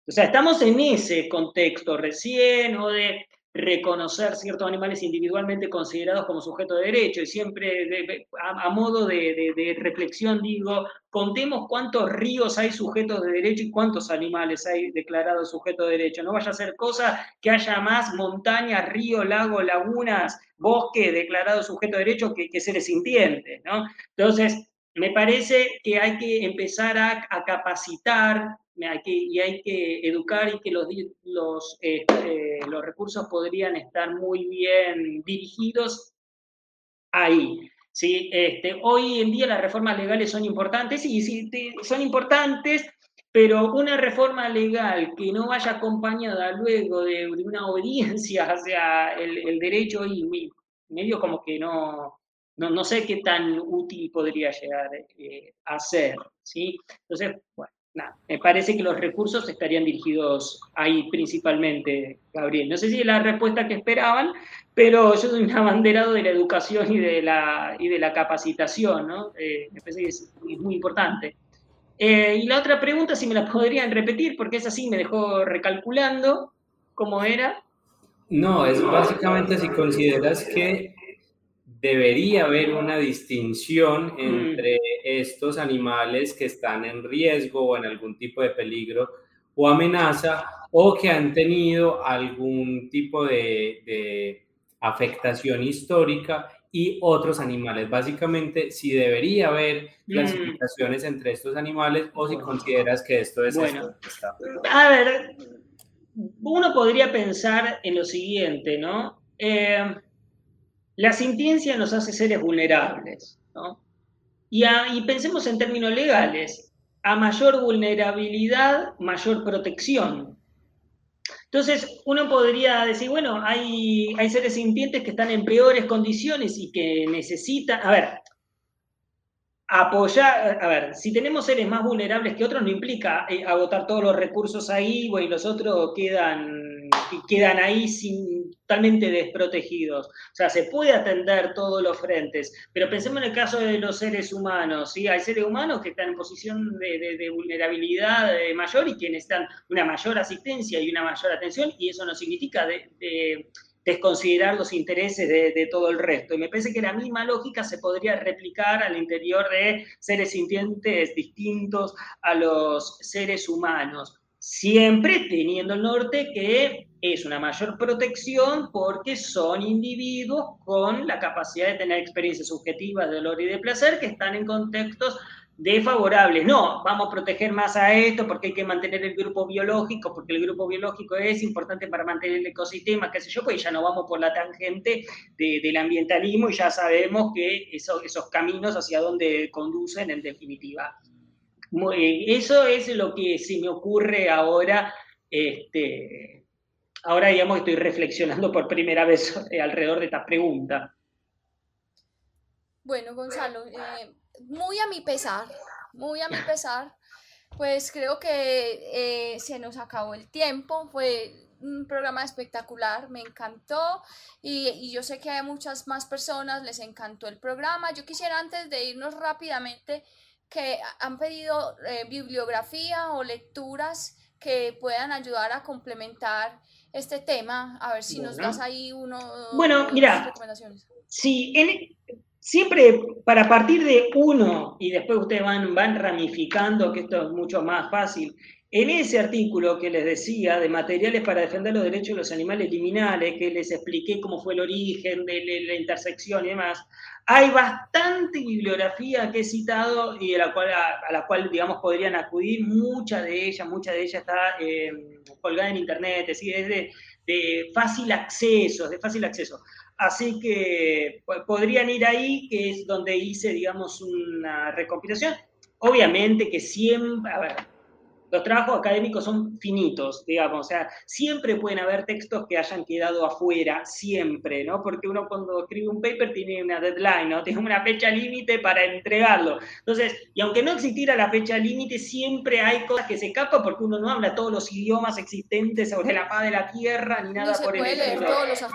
O sea, estamos en ese contexto recién o de reconocer ciertos animales individualmente considerados como sujetos de derecho. Y siempre a, modo de, reflexión digo, contemos cuántos ríos hay sujetos de derecho y cuántos animales hay declarados sujetos de derecho. No vaya a ser cosa que haya más montañas, ríos, lagos, lagunas, bosque declarados sujetos de derecho que, que seres sintientes. ¿no? Entonces, me parece que hay que empezar a capacitar y hay que educar y que los, los, este, los recursos podrían estar muy bien dirigidos ahí. ¿sí? Este, hoy en día las reformas legales son importantes, y sí, son importantes, pero una reforma legal que no vaya acompañada luego de, una obediencia hacia el, el derecho y medio como que no, no, no, sé qué tan útil podría llegar eh, a ser. ¿sí? Entonces, bueno me parece que los recursos estarían dirigidos ahí principalmente, Gabriel. No sé si es la respuesta que esperaban, pero yo soy un abanderado de la educación y de la, y de la capacitación, ¿no? Eh, me parece que es, muy importante. Eh, y la otra pregunta, si me la podrían repetir, porque es así, me dejó recalculando cómo era. No, es básicamente si consideras que debería haber una distinción mm. Estos animales que están en riesgo o en algún tipo de peligro o amenaza o que han tenido algún tipo de, afectación histórica y otros animales. Básicamente, si debería haber mm. clasificaciones entre estos animales o si consideras que esto es... Bueno, a ver, uno podría pensar en lo siguiente, ¿no? Eh, la sintiencia nos hace seres vulnerables, ¿no? Y, pensemos en términos legales, a mayor vulnerabilidad, mayor protección. Entonces, uno podría decir, bueno, hay, hay seres sintientes que están en peores condiciones y que necesitan, a ver, apoyar, a ver, si tenemos seres más vulnerables que otros, no implica eh, agotar todos los recursos ahí, bueno, y los otros quedan, quedan ahí totalmente desprotegidos. O sea, se puede atender todos los frentes, pero pensemos en el caso de los seres humanos, ¿sí? Hay seres humanos que están en posición de, vulnerabilidad mayor y que necesitan una mayor asistencia y una mayor atención, y eso no significa de desconsiderar los intereses de, todo el resto. Y me parece que la misma lógica se podría replicar al interior de seres sintientes distintos a los seres humanos, siempre teniendo el norte que es una mayor protección porque son individuos con la capacidad de tener experiencias subjetivas de dolor y de placer que están en contextos desfavorables. No, vamos a proteger más a esto porque hay que mantener el grupo biológico, porque el grupo biológico es importante para mantener el ecosistema, qué sé yo, pues ya no vamos por la tangente del ambientalismo y ya sabemos que esos caminos hacia dónde conducen en definitiva. Eso es lo que se me ocurre ahora, este, ahora digamos que estoy reflexionando por primera vez alrededor de esta pregunta. Bueno, Gonzalo, eh, muy a mi pesar, muy a mi pesar, pues creo que eh, se nos acabó el tiempo, fue un programa espectacular, me encantó y, yo sé que a muchas más personas les encantó el programa. Yo quisiera antes de irnos rápidamente que han pedido eh, bibliografía o lecturas que puedan ayudar a complementar este tema. A ver si nos das ahí uno. Bueno, mira, recomendaciones. Sí, en, siempre para partir de uno y después ustedes van, van ramificando, que esto es mucho más fácil, En ese artículo que les decía de materiales para defender los derechos de los animales liminales, que les expliqué cómo fue el origen de la intersección y demás, hay bastante bibliografía que he citado y a la cual, a, la cual digamos, podrían acudir. Mucha de ella, mucha de ella está eh, colgada en internet, es decir, de, de fácil acceso, de fácil acceso. Así que podrían ir ahí, que es donde hice, digamos, una recompilación. Obviamente que siempre, los trabajos académicos son finitos, digamos, o sea, siempre pueden haber textos que hayan quedado afuera, siempre, ¿no? Porque uno cuando escribe un paper tiene una deadline, ¿no? Tiene una fecha límite para entregarlo. Entonces, y aunque no existiera la fecha límite, siempre hay cosas que se escapan porque uno no habla todos los idiomas existentes sobre la paz de la tierra ni nada por el estilo.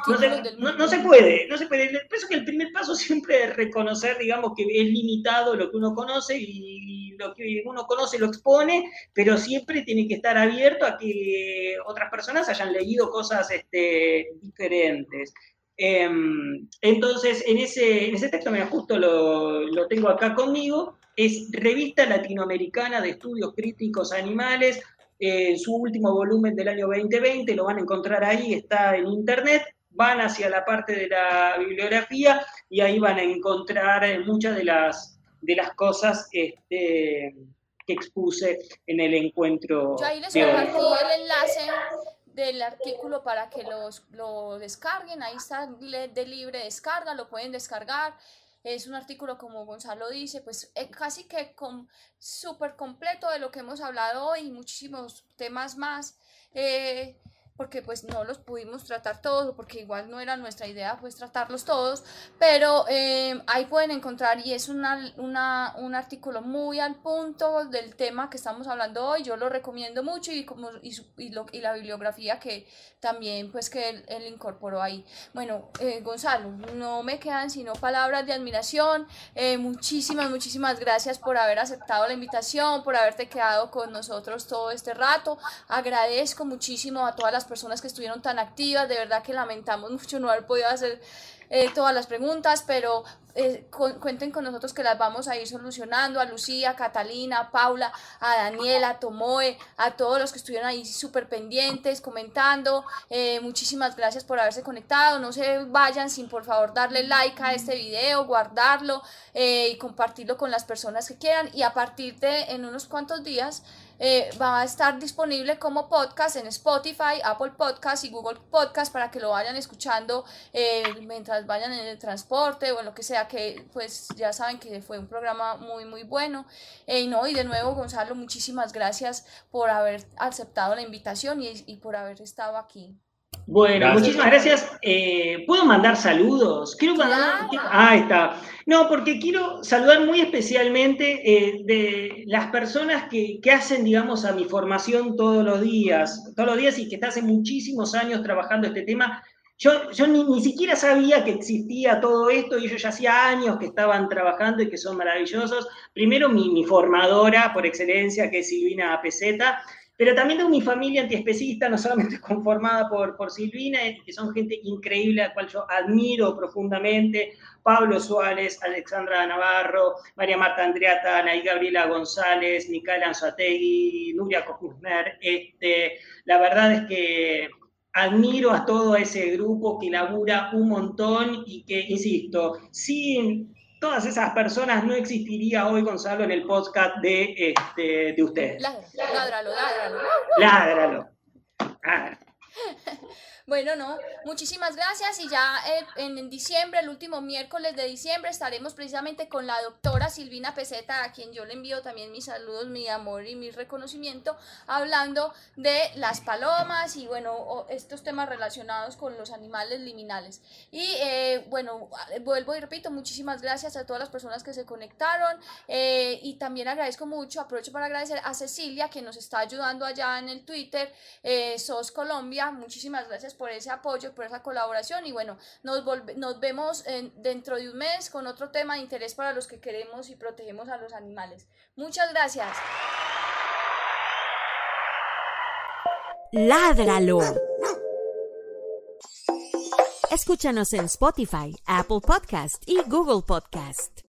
No, se, no, no se puede, no se puede. Pienso que el primer paso siempre es reconocer, digamos, que es limitado lo que uno conoce y lo que uno conoce lo expone, pero siempre tiene que estar abierto a que otras personas hayan leído cosas este, diferentes. Em, entonces, en ese, en ese texto, me justo lo, lo tengo acá conmigo, es Revista Latinoamericana de Estudios Críticos Animales, en su último volumen del año 2020, lo van a encontrar ahí, está en internet, van hacia la parte de la bibliografía y ahí van a encontrar muchas de las, de las cosas este, que expuse en el encuentro. Yo ahí les compartí el enlace del artículo para que los, lo descarguen, ahí está de libre descarga, lo pueden descargar. Es un artículo, como Gonzalo dice, pues eh, casi que con, súper completo de lo que hemos hablado hoy y muchísimos temas más. Eh, porque pues no los pudimos tratar todos, porque igual no era nuestra idea pues tratarlos todos, pero eh, ahí pueden encontrar y es una, una, un artículo muy al punto del tema que estamos hablando hoy, yo lo recomiendo mucho y, como, y, lo, y la bibliografía que también pues que él, él incorporó ahí. Bueno, eh, Gonzalo, no me quedan sino palabras de admiración, eh, muchísimas, muchísimas gracias por haber aceptado la invitación, por haberte quedado con nosotros todo este rato, agradezco muchísimo a todas las personas que estuvieron tan activas, de verdad que lamentamos mucho no haber podido hacer eh, todas las preguntas, pero eh, cuenten con nosotros que las vamos a ir solucionando, a Lucía, a Catalina, a Paula, a Daniela, a Tomoe, a todos los que estuvieron ahí súper pendientes, comentando, eh, muchísimas gracias por haberse conectado, no se vayan sin por favor darle like a este video, guardarlo y compartirlo con las personas que quieran. Y a partir de en unos cuantos días eh, va a estar disponible como podcast en Spotify, Apple Podcast y Google Podcast para que lo vayan escuchando eh, mientras vayan en el transporte o en lo que sea, que pues ya saben que fue un programa muy muy bueno. Eh, y no, y de nuevo Gonzalo, muchísimas gracias por haber aceptado la invitación y, y por haber estado aquí. Bueno, muchísimas gracias. Eh, ¿Puedo mandar saludos? Quiero mandar. Ah, está. No, porque quiero saludar muy especialmente eh, de las personas que, que, hacen, digamos, a mi formación todos los días, todos los días y que están hace muchísimos años trabajando este tema. Yo, yo ni, ni, siquiera sabía que existía todo esto y ellos ya hacía años que estaban trabajando y que son maravillosos. Primero mi, mi formadora por excelencia, que es Silvina Peseta, pero también tengo mi familia antiespecista, no solamente conformada por, por Silvina, que son gente increíble, a la cual yo admiro profundamente, Pablo Suárez, Alexandra Navarro, María Marta Andreata, Anaí Gabriela González, Micaela Anzuategui, Nuria Cojusner. Este, la verdad es que admiro a todo ese grupo que labura un montón y que, insisto, sin todas esas personas no existiría hoy, Gonzalo, en el podcast de, este, de ustedes. Ládralo, ládralo. Ládralo. Ah. Bueno, no, muchísimas gracias y ya eh, en, diciembre, el último miércoles de diciembre, estaremos precisamente con la doctora Silvina Peseta, a quien yo le envío también mis saludos, mi amor y mi reconocimiento, hablando de las palomas y bueno, estos temas relacionados con los animales liminales. Y eh, bueno, vuelvo y repito, muchísimas gracias a todas las personas que se conectaron eh, y también agradezco mucho, aprovecho para agradecer a Cecilia que nos está ayudando allá en el Twitter, SOS Colombia, muchísimas gracias por ese apoyo, por esa colaboración y bueno, nos, nos vemos dentro de un mes con otro tema de interés para los que queremos y protegemos a los animales. Muchas gracias. Ládralo. Escúchanos en Spotify, Apple Podcast y Google Podcast.